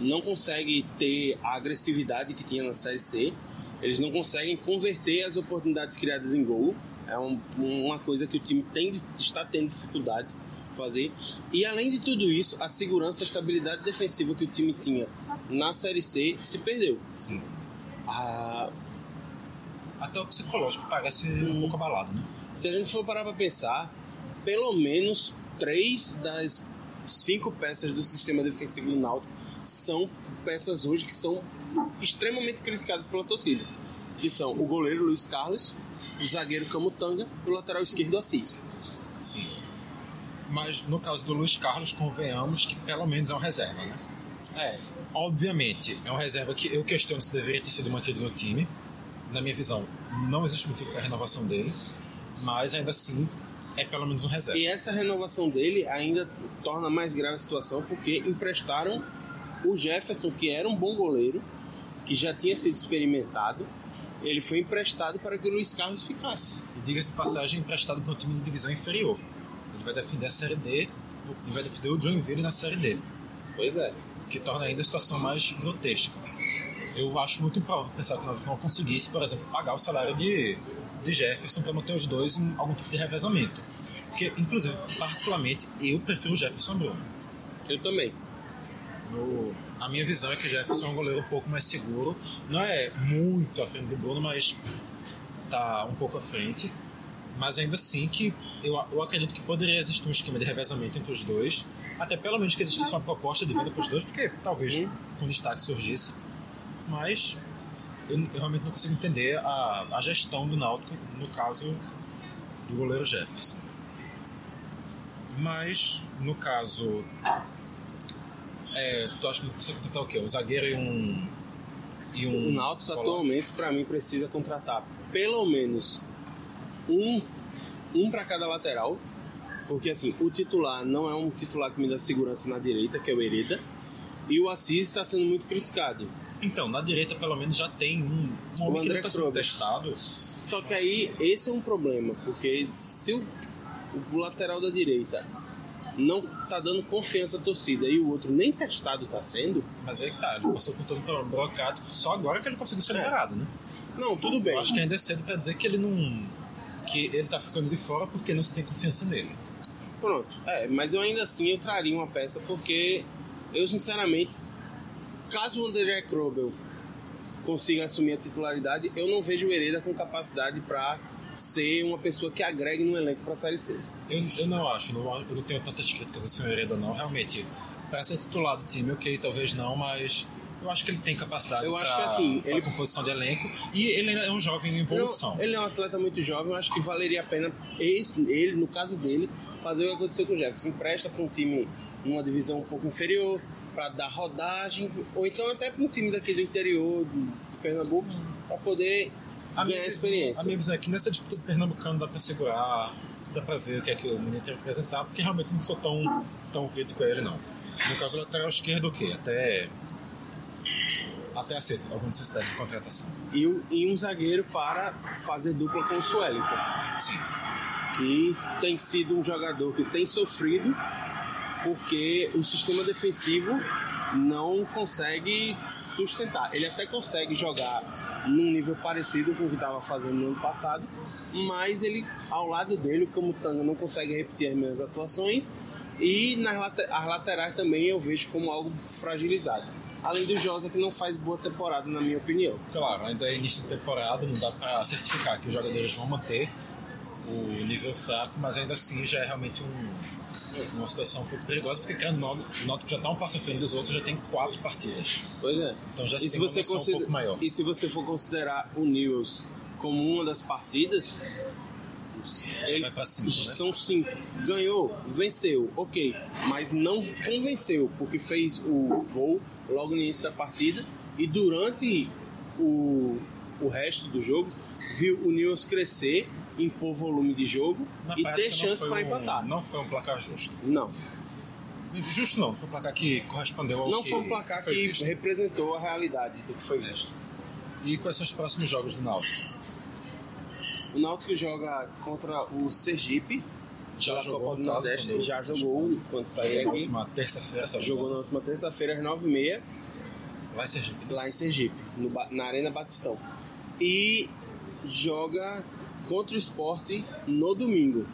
Speaker 5: não consegue ter a agressividade que tinha na Série C. Eles não conseguem converter as oportunidades criadas em gol. É um- uma coisa que o time tem, está tendo dificuldade de fazer. E além de tudo isso, a segurança e a estabilidade defensiva que o time tinha na Série C se perdeu.
Speaker 6: Sim.
Speaker 5: Ah,
Speaker 6: Até o psicológico parece um pouco abalado, né?
Speaker 5: se a gente for parar para pensar, pelo menos três das cinco peças do sistema defensivo do Náutico são peças hoje que são extremamente criticadas pela torcida, que são o goleiro Luiz Carlos, o zagueiro Camutanga e o lateral esquerdo Assis.
Speaker 6: Sim. Mas no caso do Luiz Carlos, convenhamos que pelo menos é um reserva, né?
Speaker 5: É,
Speaker 6: Obviamente, é um reserva que eu questiono se deveria ter sido mantido no time. Na minha visão, não existe motivo para a renovação dele, mas ainda assim é pelo menos um reserva.
Speaker 5: e essa renovação dele ainda torna mais grave a situação porque emprestaram o Jefferson, que era um bom goleiro, que já tinha sido experimentado, ele foi emprestado para que o Luiz Carlos ficasse.
Speaker 6: E diga-se de passagem, emprestado para um time de divisão inferior. Vai defender a Série D e vai defender o Joinville na Série D,
Speaker 5: Pois é.
Speaker 6: o que torna ainda a situação mais grotesca. Eu acho muito improvável pensar que o Náutico não conseguisse, por exemplo, pagar o salário de, de Jefferson para manter os dois em algum tipo de revezamento. Porque, inclusive, particularmente, eu prefiro o Jefferson Bruno.
Speaker 5: Eu também.
Speaker 6: No- a minha visão é que Jefferson é um goleiro um pouco mais seguro. Não é muito à frente do Bruno, mas tá um pouco à frente. Mas ainda assim que eu, eu acredito que poderia existir um esquema de revezamento entre os dois. Até pelo menos que existisse uma proposta de venda para os dois, porque talvez um destaque surgisse. Mas eu, eu realmente não consigo entender a, a gestão do Náutico no caso do goleiro Jefferson. Mas no caso é, tu acha que você contratar o quê? Um zagueiro e um. E um
Speaker 5: O Náutico atualmente, para mim, precisa contratar pelo menos um, um para cada lateral. Porque, assim, o titular não é um titular que me dá segurança na direita, que é o Hereda. E o Assis está sendo muito criticado.
Speaker 6: Então, na direita pelo menos já tem um, um homem que
Speaker 5: André
Speaker 6: não está sendo testado.
Speaker 5: Só que aí, esse é um problema. Porque se o, o lateral da direita não tá dando confiança à torcida e o outro nem testado tá sendo,
Speaker 6: Mas aí que tá, ele passou por todo problema burocrático, só agora que ele conseguiu ser
Speaker 5: É.
Speaker 6: liberado, né?
Speaker 5: não, tudo bem.
Speaker 6: Eu acho que ainda é cedo pra dizer que ele não. Que ele tá ficando de fora porque não se tem confiança nele.
Speaker 5: Pronto. É, mas eu ainda assim eu traria uma peça porque eu sinceramente, caso o André Krobel consiga assumir a titularidade, eu não vejo o Hereda com capacidade para ser uma pessoa que agregue no elenco para a Série C.
Speaker 6: Eu, eu não acho, não, eu não tenho tantas críticas assim ao Hereda, não. Realmente, para ser titular do time, ok, talvez não, mas eu acho que ele tem capacidade
Speaker 5: Eu acho
Speaker 6: pra-
Speaker 5: que, assim, ele-
Speaker 6: composição de elenco e ele ainda é um jovem em evolução.
Speaker 5: Ele, ele é um atleta muito jovem, eu acho que valeria a pena esse, ele, no caso dele, fazer o que aconteceu com o Jefferson. Empresta para um time numa divisão um pouco inferior, para dar rodagem, ou então até para um time daqui do interior, de, de Pernambuco, para poder
Speaker 6: A minha
Speaker 5: ganhar
Speaker 6: visão-
Speaker 5: experiência.
Speaker 6: A minha visão é que nessa disputa do Pernambucano dá pra segurar, dá pra ver o que é que o menino tem que apresentar, porque realmente não sou tão, tão crítico a ele, não. No caso, o lateral esquerdo, o quê? Até. Até aceito alguma necessidade de contratação.
Speaker 5: E, e um zagueiro para fazer dupla com o Suelito.
Speaker 6: Sim.
Speaker 5: que tem sido um jogador que tem sofrido porque o sistema defensivo não consegue sustentar. Ele até consegue jogar num nível parecido com o que estava fazendo no ano passado, mas ele, ao lado dele, o Camutanga não consegue repetir as mesmas atuações e nas as laterais também eu vejo como algo fragilizado. Além do Josa que não faz boa temporada, na minha opinião.
Speaker 6: Claro, ainda é início de temporada, não dá para certificar que os jogadores vão manter o nível fraco, mas ainda assim já é realmente um- uma situação um pouco perigosa, porque querendo o Náutico já está um passo à frente dos outros, já tem quatro partidas.
Speaker 5: Pois é.
Speaker 6: Então já se
Speaker 5: e se você
Speaker 6: noção um
Speaker 5: consider-
Speaker 6: pouco maior.
Speaker 5: E se você for considerar o Newells como uma das partidas,
Speaker 6: pra cinco, né?
Speaker 5: são cinco. Ganhou, venceu, ok. Mas não convenceu, porque fez o gol logo no início da partida e durante o, o resto do jogo viu o Newells crescer, impor volume de jogo
Speaker 6: Na
Speaker 5: e ter
Speaker 6: não
Speaker 5: chance para
Speaker 6: um-
Speaker 5: empatar.
Speaker 6: Não foi um placar justo.
Speaker 5: Não.
Speaker 6: Justo não, foi um placar que correspondeu ao
Speaker 5: Não
Speaker 6: que
Speaker 5: foi um placar
Speaker 6: foi
Speaker 5: que
Speaker 6: visto.
Speaker 5: representou a realidade do que foi visto.
Speaker 6: E quais são os próximos jogos do Náutico?
Speaker 5: O Náutico joga contra o Sergipe.
Speaker 6: Já jogou,
Speaker 5: Copa do Nordeste.
Speaker 6: quando-
Speaker 5: já jogou quando saiu aqui.
Speaker 6: Uma terça-feira,
Speaker 5: Jogou na última terça-feira às 9h30
Speaker 6: lá em Sergipe.
Speaker 5: lá em Sergipe, no na Arena Batistão. E joga contra o esporte no domingo.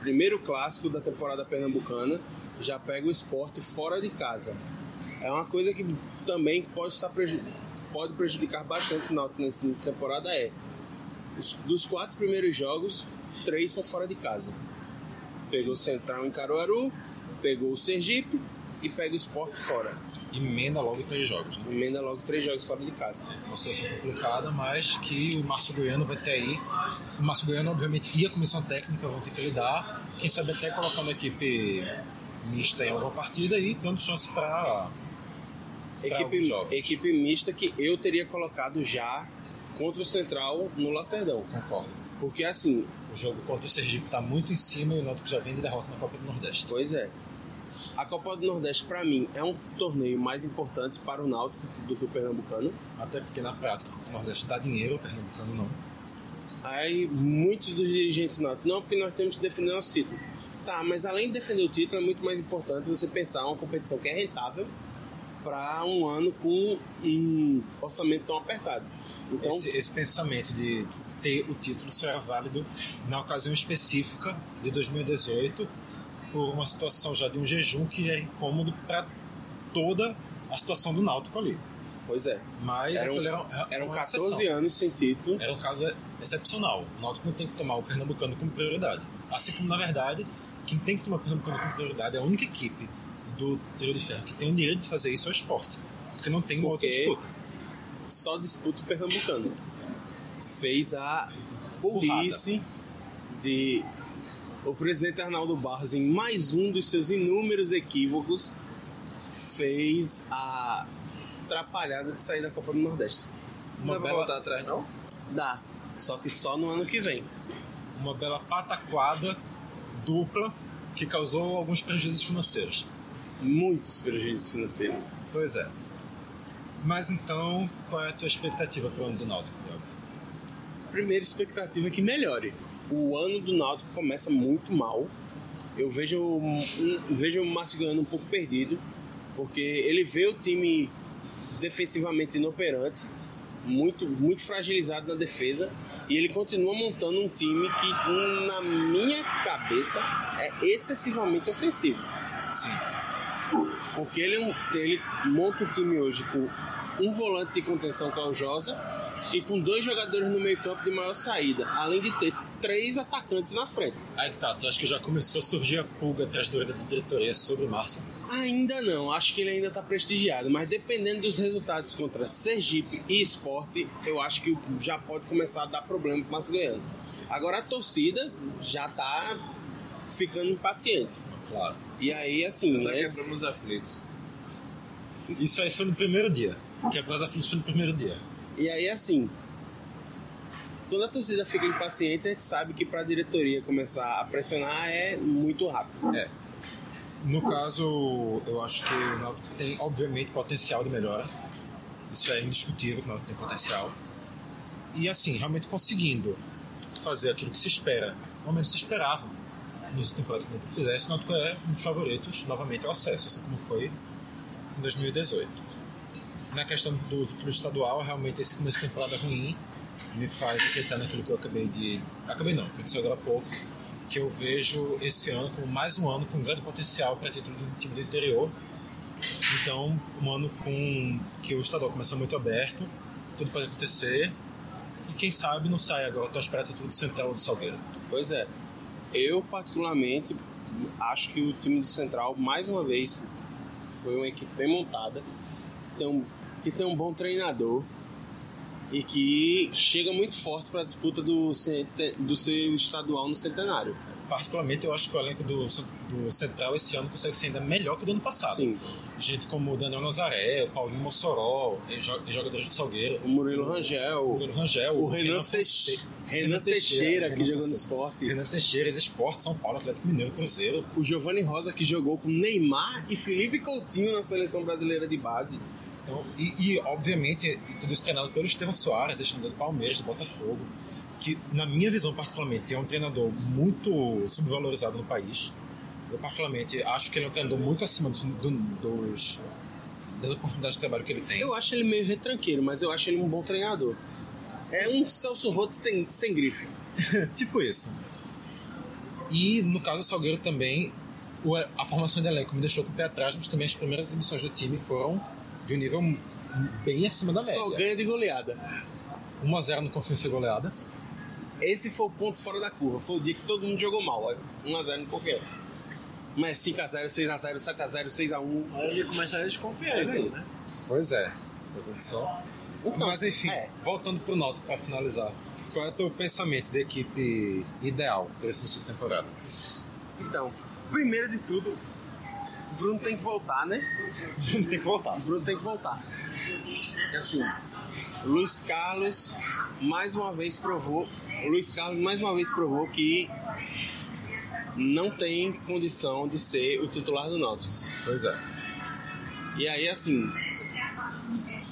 Speaker 5: Primeiro clássico da temporada pernambucana. Já pega o esporte fora de casa. É uma coisa que também pode, estar preju- pode prejudicar bastante o Náutico nesse início de temporada. É os- dos quatro primeiros jogos, três são fora de casa. Pegou o Central em Caruaru, pegou o Sergipe e pega o esporte fora.
Speaker 6: Emenda logo três jogos. Né?
Speaker 5: Emenda logo três jogos fora de casa.
Speaker 6: Uma situação complicada, mas que o Márcio Goiano vai ter aí. O Márcio Goiano, obviamente, e a comissão técnica vão ter que lidar. Quem sabe até colocando a equipe mista em alguma partida e dando chance para
Speaker 5: Equipe, equipe mista que eu teria colocado já contra o Central no Lacerdão.
Speaker 6: Concordo.
Speaker 5: Porque assim,
Speaker 6: O jogo contra o Sergipe está muito em cima e o Náutico já vem de derrota na Copa do Nordeste.
Speaker 5: pois é. A Copa do Nordeste, para mim, é um torneio mais importante para o Náutico do que o Pernambucano.
Speaker 6: Até porque na prática o Nordeste dá dinheiro, o Pernambucano não.
Speaker 5: Aí muitos dos dirigentes do Náutico, não, porque nós temos que defender nosso título. Tá, mas além de defender o título, é muito mais importante você pensar uma competição que é rentável para um ano com um orçamento tão apertado. Então,
Speaker 6: esse, esse pensamento de ter o título só era válido na ocasião específica de 2018 por uma situação já de um jejum que é incômodo para toda a situação do Náutico ali.
Speaker 5: pois é.
Speaker 6: Mas
Speaker 5: Eram,
Speaker 6: aquilo era,
Speaker 5: eram
Speaker 6: uma
Speaker 5: 14
Speaker 6: exceção.
Speaker 5: anos sem título.
Speaker 6: Era um caso excepcional. O Náutico não tem que tomar o Pernambucano como prioridade. Assim como, na verdade, quem tem que tomar o Pernambucano como prioridade é a única equipe do trio de ferro que tem o direito de fazer isso é o esporte. Porque não tem uma outra
Speaker 5: Porque-
Speaker 6: disputa.
Speaker 5: só disputa o Pernambucano. Fez a burrice de o presidente Arnaldo Barros, em mais um dos seus inúmeros equívocos, fez a atrapalhada de sair da Copa do Nordeste.
Speaker 6: Uma
Speaker 1: Não
Speaker 6: bela,
Speaker 1: voltar atrás, não?
Speaker 5: Dá, só que só no ano que vem.
Speaker 6: uma bela pataquada dupla que causou alguns prejuízos financeiros.
Speaker 5: Muitos prejuízos financeiros.
Speaker 6: Pois é. Mas então, qual é a tua expectativa para o ano do Náutico?
Speaker 5: Primeira expectativa é que melhore. O ano do Náutico começa muito mal. Eu vejo, um, vejo o Márcio ganhando um pouco perdido, porque ele vê o time defensivamente inoperante, muito, muito fragilizado na defesa, e ele continua montando um time que, na minha cabeça, é excessivamente ofensivo.
Speaker 6: Sim.
Speaker 5: Porque ele, é um- ele monta o time hoje com um volante de contenção que é o Josa e com dois jogadores no meio campo de maior saída, além de ter três atacantes na frente.
Speaker 6: Aí que tá, tu acha que já começou a surgir a pulga atrás da orelha da diretoria sobre o Márcio?
Speaker 5: Ainda não, acho que ele ainda está prestigiado, mas dependendo dos resultados contra Sergipe e Esporte, eu acho que já pode começar a dar problema para o Márcio Goiano. Agora a torcida já está ficando impaciente.
Speaker 6: Claro.
Speaker 5: E aí, assim,
Speaker 1: Tá
Speaker 5: eles-
Speaker 1: quebrando os aflitos.
Speaker 6: Isso aí foi no primeiro dia. Quebrar os aflitos foi no primeiro dia.
Speaker 5: E aí, assim, quando a torcida fica impaciente, a gente sabe que para a diretoria começar a pressionar é muito rápido.
Speaker 6: É. No caso, eu acho que o Náutico tem, obviamente, potencial de melhora. Isso é indiscutível que o Náutico tem potencial. E assim, realmente conseguindo fazer aquilo que se espera, no momento se esperava nos temporadas que o Náutico fizesse, o Náutico é um dos favoritos novamente ao acesso, assim como foi em 2018. Na questão do título estadual, realmente esse começo de temporada ruim me faz acreditar naquilo que eu acabei de. Acabei não, que eu disse agora há pouco, que eu vejo esse ano como mais um ano com grande potencial para título do time do interior. Então, um ano com que o estadual começa muito aberto, tudo pode acontecer. E quem sabe não sai agora tão esperado título do Central ou do Salgueiro.
Speaker 5: Pois é. Eu, particularmente, acho que o time do Central, mais uma vez, foi uma equipe bem montada, tem um, que tem um bom treinador e que chega muito forte para a disputa do, do seu estadual no centenário.
Speaker 6: Particularmente, eu acho que o elenco do, do Central esse ano consegue ser ainda melhor que o do ano passado.
Speaker 5: Sim.
Speaker 6: Gente como o Daniel Nazaré, o Paulinho Mossoró, jo- jogadores do Salgueiro,
Speaker 5: O Murilo Rangel,
Speaker 6: o Bruno Rangel,
Speaker 5: o Renan, Teixe-
Speaker 6: Fonseca-
Speaker 5: Renan Teixeira, que
Speaker 6: Renan
Speaker 5: jogou no esporte.
Speaker 6: Renan Teixeira, ex-esporte, São Paulo, Atlético Mineiro, Cruzeiro.
Speaker 5: O Giovanni Rosa, que jogou com Neymar e Felipe Coutinho na seleção brasileira de base.
Speaker 6: Então, e, e, obviamente, tudo isso treinado pelo Estevão Soares, ex-treinador do Palmeiras, do Botafogo, que, na minha visão, particularmente, é um treinador muito subvalorizado no país. Eu, particularmente, acho que ele é um treinador muito acima dos, do- dos, das oportunidades de trabalho que ele tem.
Speaker 5: Eu acho ele meio retranqueiro, mas eu acho ele um bom treinador. É um Celso Roth sem, sem grife.
Speaker 6: tipo isso. E no caso do Salgueiro também, a formação de elenco me deixou com o pé atrás, mas também as primeiras exibições do time foram de um nível bem acima da
Speaker 5: Só
Speaker 6: média.
Speaker 5: ganha de goleada.
Speaker 6: 1x0 no Confiança e Goleada.
Speaker 5: Esse foi o ponto fora da curva. Foi o dia que todo mundo jogou mal. ó. 1x0 no confiança. Mas 5x0, 6x0, 7x0, 6x1.
Speaker 1: Aí ele começa a desconfiar né?
Speaker 6: Pois é. Tá vendo só?
Speaker 5: Então,
Speaker 6: Mas enfim,
Speaker 5: é.
Speaker 6: voltando pro Náutico para finalizar. Qual é o teu pensamento da equipe ideal para essa de temporada?
Speaker 5: Então, primeiro de tudo, Bruno tem que voltar, né?
Speaker 6: Tem que voltar.
Speaker 5: Bruno tem que voltar. Assim, Luiz Carlos mais uma vez provou, Luiz Carlos mais uma vez provou que não tem condição de ser o titular do Náutico.
Speaker 6: Pois é.
Speaker 5: E aí, assim,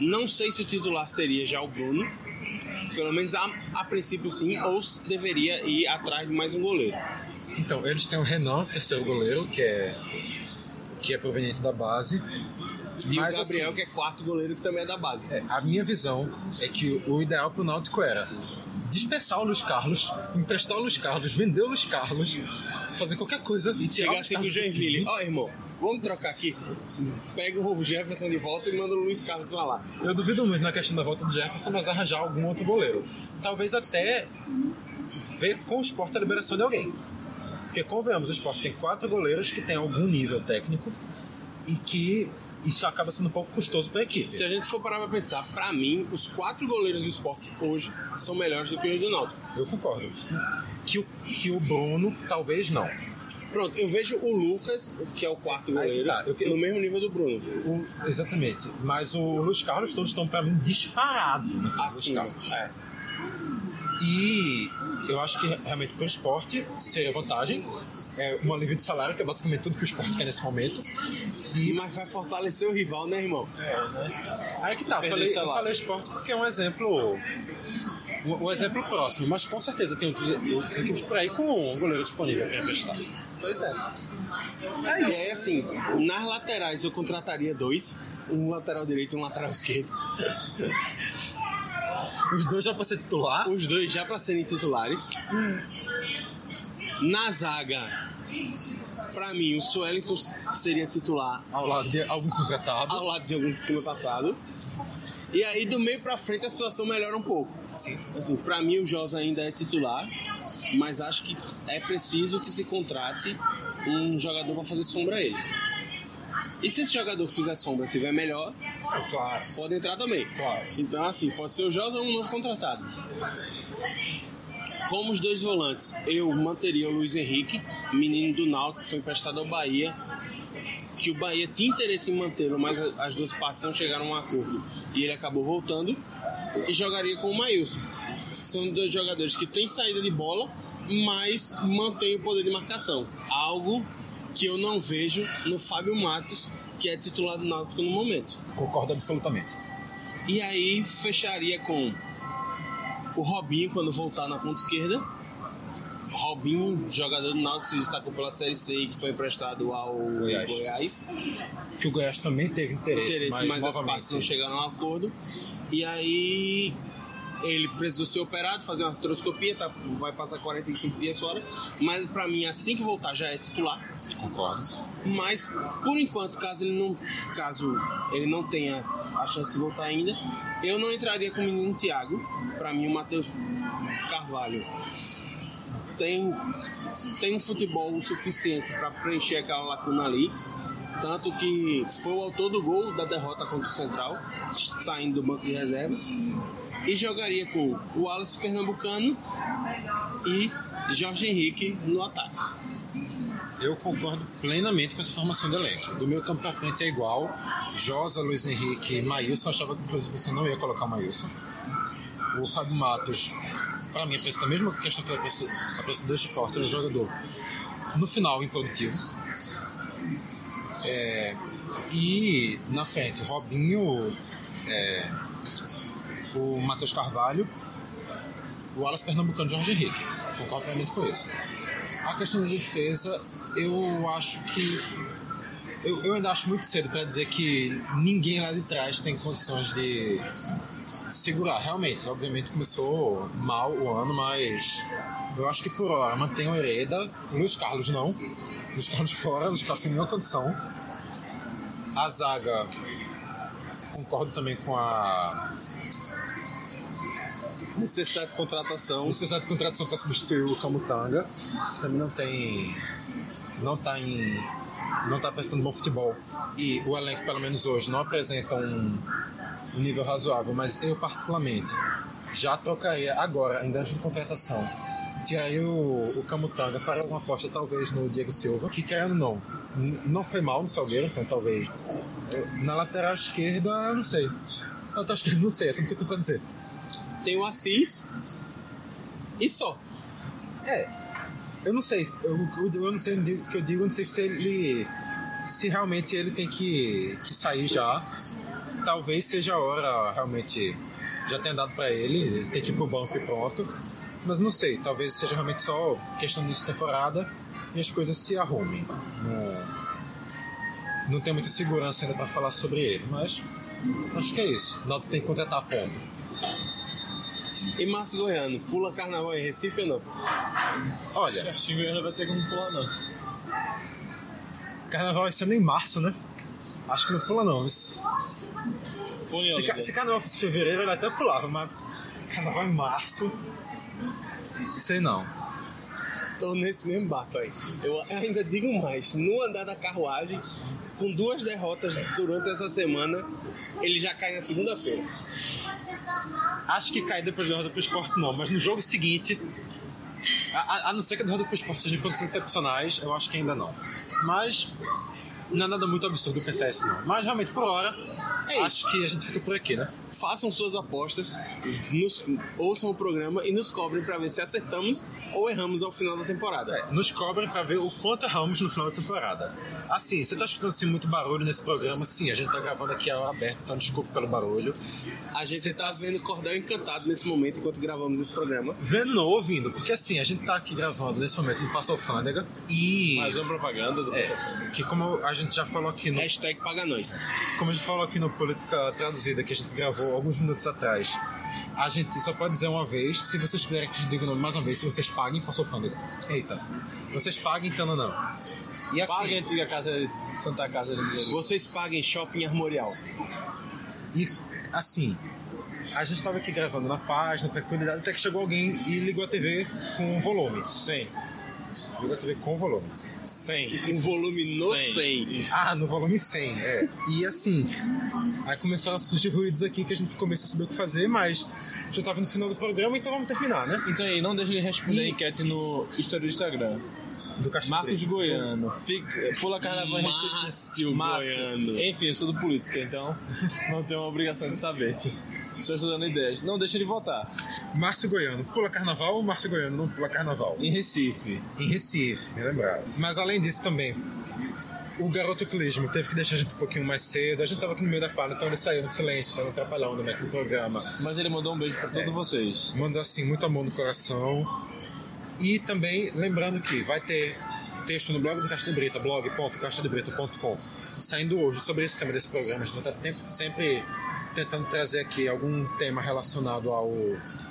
Speaker 5: não sei se o titular seria já o Bruno, pelo menos a, a princípio sim, ou se deveria ir atrás de mais um goleiro.
Speaker 6: Então, eles têm o Renan, terceiro goleiro, que é, que é proveniente da base.
Speaker 5: E
Speaker 6: Mas,
Speaker 5: o Gabriel,
Speaker 6: assim,
Speaker 5: que é quarto goleiro, que também é da base.
Speaker 6: É, a minha visão é que o ideal pro Náutico era dispensar o Luiz Carlos, emprestar o Luiz Carlos, vender o Luiz Carlos, fazer qualquer coisa e
Speaker 5: Chegar assim com o Joinville, ó irmão, vamos trocar aqui. Pega o Jefferson de volta e manda o Luiz Carlos pra lá.
Speaker 6: Eu duvido muito na questão da volta do Jefferson, mas arranjar algum outro goleiro. Talvez até ver com o esporte a liberação de alguém. Porque, convenhamos, o esporte tem quatro goleiros que têm algum nível técnico e que isso acaba sendo um pouco custoso para a equipe.
Speaker 5: Se a gente for parar pra pensar, pra mim, os quatro goleiros do esporte hoje são melhores do que os do Náutico.
Speaker 6: Eu concordo. Que o, que o Bruno, talvez não.
Speaker 5: Pronto, eu vejo o Lucas, que é o quarto goleiro,
Speaker 6: tá, eu-
Speaker 5: no mesmo nível do Bruno.
Speaker 6: O- exatamente. Mas o Luiz Carlos todos estão para mim disparados
Speaker 5: Assim,
Speaker 6: Carlos.
Speaker 5: é.
Speaker 6: E eu acho que realmente para o esporte seria vantagem. É um alívio de salário, que é basicamente tudo que o esporte quer nesse momento.
Speaker 5: E, mas vai fortalecer o rival, né, irmão?
Speaker 6: Aí que tá,
Speaker 1: Perder
Speaker 6: falei, eu falei esporte porque é um exemplo. Um, um exemplo próximo, mas com certeza tem outros, outras equipes por aí com um goleiro disponível para emprestar.
Speaker 5: Pois é. É, e é assim, nas laterais eu contrataria dois, um lateral direito e um lateral esquerdo.
Speaker 6: Os dois já para ser titular.
Speaker 5: Os dois já para serem titulares. Na zaga, pra mim, o Suellington seria titular
Speaker 6: Ao lado de algum contratado.
Speaker 5: ao lado de algum contratado. E aí, do meio pra frente, a situação melhora um pouco.
Speaker 6: Sim.
Speaker 5: Assim, pra mim, o Josa ainda é titular, mas acho que é preciso que se contrate um jogador pra fazer sombra a ele. E se esse jogador que fizer sombra tiver melhor,
Speaker 6: Claro.
Speaker 5: pode entrar também.
Speaker 6: Claro.
Speaker 5: Então, assim, pode ser o Josa um novo contratado. Como os dois volantes, eu manteria o Luiz Henrique, menino do Náutico, que foi emprestado ao Bahia, que o Bahia tinha interesse em mantê-lo, mas as duas partes não chegaram a um acordo e ele acabou voltando, e jogaria com o Maílson. São dois jogadores que têm saída de bola, mas mantêm o poder de marcação. Algo que eu não vejo no Fábio Matos, que é titular do Náutico no momento.
Speaker 6: Concordo absolutamente.
Speaker 5: E aí fecharia com o Robinho quando voltar na ponta esquerda. Robinho, jogador do Náutico, se destacou pela Série C e que foi emprestado ao
Speaker 6: Goiás.
Speaker 5: Goiás.
Speaker 6: Que o Goiás também teve interesse,
Speaker 5: interesse,
Speaker 6: mas,
Speaker 5: mas, as partes
Speaker 6: novamente
Speaker 5: não chegaram a um acordo. E aí ele precisou ser operado, fazer uma artroscopia, tá, vai passar 45 dias fora. Mas pra mim, assim que voltar, já é titular.
Speaker 6: concordo.
Speaker 5: Mas por enquanto, caso ele não, caso ele não tenha a chance de voltar ainda, eu não entraria com o menino Thiago. Pra mim, o Matheus Carvalho tem tem um futebol suficiente para preencher aquela lacuna ali. Tanto que foi o autor do gol da derrota contra o Central, saindo do banco de reservas. E jogaria com o Wallace Pernambucano e Jorge Henrique no ataque.
Speaker 6: Eu concordo plenamente com essa formação do elenco. Do meu campo pra frente é igual. Josa, Luiz Henrique e Maílson. Achava que inclusive você não ia colocar o Maílson. O Fábio Matos, para mim, apresenta a mesma questão que apresenta do esporte, é um jogador no final improdutivo. É, e na frente, Robinho, é, o Matheus Carvalho, o Wallace Pernambucano e Jorge Henrique. Concordo plenamente com isso. A questão da defesa, eu acho que. Eu, eu ainda acho muito cedo para dizer que ninguém lá de trás tem condições de segurar. Realmente, obviamente começou mal o ano, mas eu acho que por hora mantém o Hereda. Luiz Carlos não. Luiz Carlos fora, Luiz Carlos sem nenhuma condição. A zaga, concordo também com a
Speaker 5: Necessidade de contratação.
Speaker 6: necessidade de contratação para substituir o Camutanga. Também não tem. Não tá em. Não tá prestando bom futebol. E o elenco, pelo menos hoje, não apresenta um, um nível razoável. Mas eu, particularmente, já trocaria agora, ainda antes de contratação. Tiraria o, o Camutanga, faria uma aposta talvez no Diego Silva, que querendo não, não foi mal no Salgueiro, então talvez. Eu- Na lateral esquerda, não sei. Na lateral esquerda, não sei, é tudo que eu tenho pra dizer.
Speaker 5: Tem o Assis e só.
Speaker 6: É, eu não sei, se- eu, eu, eu não sei o que eu digo, não sei se ele. Se realmente ele tem que, que sair já. Talvez seja a hora, realmente. Já tenha dado pra ele, ele tem que ir pro banco e pronto. Mas não sei, talvez seja realmente só questão de temporada e as coisas se arrumem. Não, não tenho muita segurança ainda pra falar sobre ele, mas acho que é isso. Náutico tem que contratar a ponta.
Speaker 5: E Márcio Goiano, pula carnaval em Recife ou não?
Speaker 6: Olha,
Speaker 1: Certinho Goiânia vai ter como pular, não.
Speaker 6: carnaval vai ser em março, né? Acho que não pula não. Mas...
Speaker 1: Põe
Speaker 6: Se, ca- se carnaval fosse fevereiro, ele até pulava, mas carnaval em março. Sei não.
Speaker 5: Tô nesse mesmo barco aí. Eu ainda digo mais, no andar da carruagem, com duas derrotas durante essa semana, ele já cai na segunda-feira.
Speaker 6: Acho que cai depois da derrota pro esporte, não, mas no jogo seguinte, a, a- a não ser que a derrota pro esporte seja em condições excepcionais, eu acho que ainda não. Mas não é nada muito absurdo pensar isso, não. Mas realmente, por hora,
Speaker 5: É isso.
Speaker 6: acho que a gente fica por aqui, né?
Speaker 5: Façam suas apostas, nos- ouçam o programa e nos cobrem pra ver se acertamos ou erramos ao final da temporada.
Speaker 6: Nos cobrem pra ver o quanto erramos no final da temporada. Assim, você tá escutando assim, muito barulho nesse programa? Sim, a gente tá gravando aqui a hora aberta, então desculpa pelo barulho.
Speaker 5: A gente tá vendo Cordel Encantado nesse momento enquanto gravamos esse programa.
Speaker 6: Vendo não ouvindo, porque assim, a gente tá aqui gravando nesse momento no Passo Alfândega e.
Speaker 1: Mais uma propaganda do
Speaker 6: É, que como a gente já falou aqui no.
Speaker 5: Hashtag paga nós.
Speaker 6: Como a gente falou aqui no Política Traduzida, que a gente gravou alguns minutos atrás, a gente só pode dizer uma vez, se vocês quiserem que a gente diga o nome mais uma vez, se vocês paguem, Passo Alfândega. Eita. Vocês paguem, então não, não. E assim,
Speaker 1: Paga a antiga casa de Santa Casa de Diego.
Speaker 5: Vocês paguem Shopping Armorial.
Speaker 6: E assim, a gente tava aqui gravando na página, tranquilidade, até que chegou alguém e ligou a TV com volume.
Speaker 1: 100.
Speaker 6: Ligou a TV com volume.
Speaker 1: 100.
Speaker 5: Com volume no
Speaker 1: 100.
Speaker 5: 100.
Speaker 6: Ah, no volume 100, é. E assim, aí começaram a surgir ruídos aqui que a gente começou a saber o que fazer, mas já tava no final do programa, então vamos terminar, né?
Speaker 1: Então aí, não deixe de responder a enquete no story do Instagram.
Speaker 6: Do Castro
Speaker 1: Marcos
Speaker 6: Preto.
Speaker 1: Goiano. Fica, pula carnaval em Recife.
Speaker 5: Márcio Goiano.
Speaker 1: Enfim, eu sou do política, então não tenho a obrigação de saber. Estou estudando ideias. Não deixe de votar.
Speaker 6: Márcio Goiano, pula carnaval ou Márcio Goiano não pula carnaval?
Speaker 1: Em Recife.
Speaker 6: Em Recife, me lembrava. Mas além disso também, O garoto clismo teve que deixar a gente um pouquinho mais cedo. A gente tava aqui no meio da fala, então ele saiu no silêncio pra não atrapalhar o no programa.
Speaker 1: Mas ele mandou um beijo pra todos vocês.
Speaker 6: Mandou assim, muito amor no coração. E também lembrando que vai ter texto no blog do Caixa de Brita, blog.caixadebrita.com, saindo hoje sobre esse tema desse programa. A gente está sempre tentando trazer aqui algum tema relacionado ao,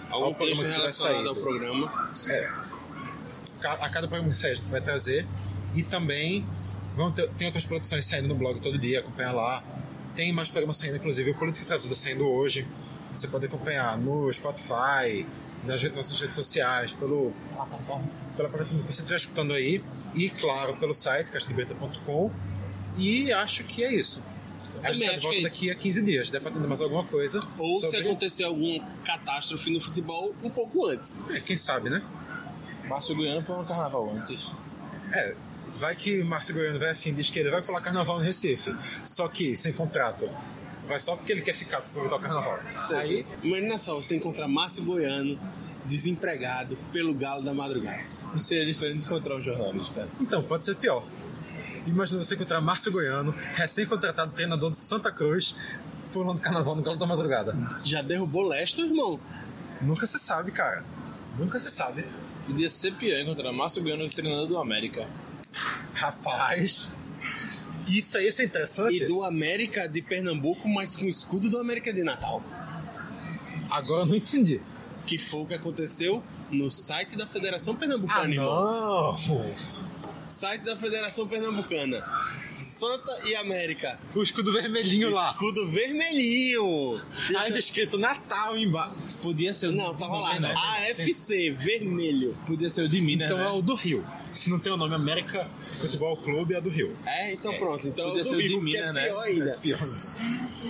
Speaker 5: Algum
Speaker 6: ao programa que vai sair.
Speaker 5: ao programa.
Speaker 6: Ca- a cada programa que sai a gente vai trazer e também vão ter, tem outras produções saindo no blog todo dia, acompanha lá. Tem mais programas saindo, inclusive o Política Traduzida saindo hoje. Você pode acompanhar no Spotify, nas nossas redes sociais, pelo pela plataforma que você estiver escutando aí e, claro, pelo site caixadebeta.com. E acho que é isso. A gente tá de volta
Speaker 5: é
Speaker 6: daqui a 15 dias. Deve atender mais alguma coisa.
Speaker 5: Ou se
Speaker 6: sobre-
Speaker 5: acontecer alguma catástrofe no futebol, um pouco antes.
Speaker 6: É, quem sabe, né?
Speaker 1: Márcio Goiano foi no carnaval antes.
Speaker 6: É, vai que o Márcio Goiano vai assim, diz que ele vai pular carnaval no Recife. Só que, sem contrato. Vai só porque ele quer ficar aproveitar o carnaval.
Speaker 5: Aí, imagina só, você encontrar Márcio Goiano desempregado pelo Galo da Madrugada.
Speaker 1: Não seria diferente de encontrar um jornalista.
Speaker 6: Então, pode ser pior. Imagina você encontrar Márcio Goiano, recém-contratado treinador do Santa Cruz, pulando carnaval no Galo da Madrugada.
Speaker 5: Já derrubou Lester, irmão?
Speaker 6: Nunca se sabe, cara. Nunca se sabe.
Speaker 1: Podia ser pior encontrar Márcio Goiano treinador do América.
Speaker 6: Rapaz, isso aí ser interessante.
Speaker 5: E do América de Pernambuco, mas com o escudo do América de Natal.
Speaker 6: Agora eu não entendi.
Speaker 5: Que foi o que aconteceu no site da Federação Pernambucana,
Speaker 6: Ah, não!
Speaker 5: Site da Federação Pernambucana. Santa e América.
Speaker 6: O escudo vermelhinho lá.
Speaker 5: Escudo vermelhinho.
Speaker 6: Ainda escrito Natal embaixo.
Speaker 1: Podia ser o
Speaker 5: Não, tava lá.
Speaker 1: né?
Speaker 5: AFC, vermelho.
Speaker 1: Podia ser o de Minas,
Speaker 6: Então
Speaker 1: né?
Speaker 6: é o do Rio. Se não tem o nome América Futebol Clube, é do Rio.
Speaker 5: É, então pronto. Então
Speaker 1: Podia
Speaker 5: eu
Speaker 1: ser o de
Speaker 5: é
Speaker 1: Minas, né?
Speaker 5: pior ainda.
Speaker 6: Pior.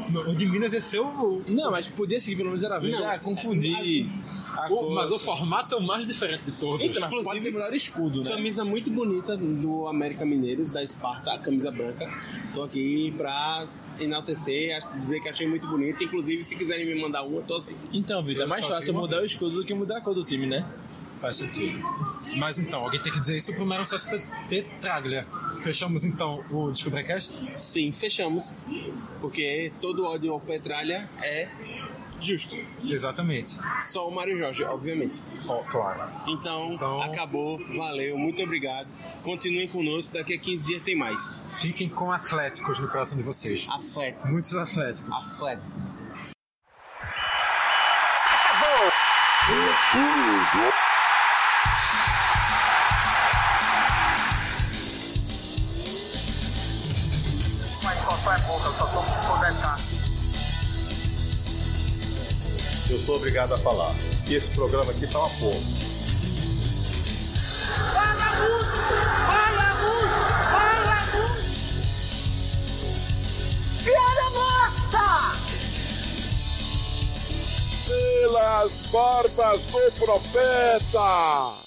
Speaker 6: Não, o de Minas ia ser o.
Speaker 1: Não, mas podia seguir pelo menos era vez.
Speaker 5: Não.
Speaker 1: Ah, confundir. a
Speaker 6: o-
Speaker 1: cor,
Speaker 6: mas o formato é o mais diferente de todos.
Speaker 1: Então, mas pode
Speaker 5: Inclusive,
Speaker 1: ter o melhor escudo, né?
Speaker 5: Camisa muito bonita do América Mineiro, da Esparta, a camisa branca. Tô aqui pra enaltecer, dizer que achei muito bonita. Inclusive, se quiserem me mandar uma, tô assim.
Speaker 1: Então, Vitor, é mais fácil mudar o escudo do que mudar a cor do time, né?
Speaker 6: Faz sentido. Mas então, alguém tem que dizer isso pro Mário Sócio Petraglia. Fechamos então o Descobrecast?
Speaker 5: Sim, fechamos. Porque todo ódio ao Petralha é justo.
Speaker 6: Exatamente.
Speaker 5: Só o Mário Jorge, obviamente.
Speaker 6: Ó, claro.
Speaker 5: Então,
Speaker 6: Então-
Speaker 5: acabou. Valeu, muito obrigado. Continuem conosco, daqui a 15 dias tem mais.
Speaker 6: Fiquem com atléticos no coração de vocês.
Speaker 5: Atléticos.
Speaker 6: Muitos atléticos.
Speaker 5: Atléticos.
Speaker 3: Eu sou obrigado a falar. E esse programa aqui tá uma porra.
Speaker 7: Fala muito! Fala muito! Fala muito! Piada morta!
Speaker 8: pelas barbas do profeta.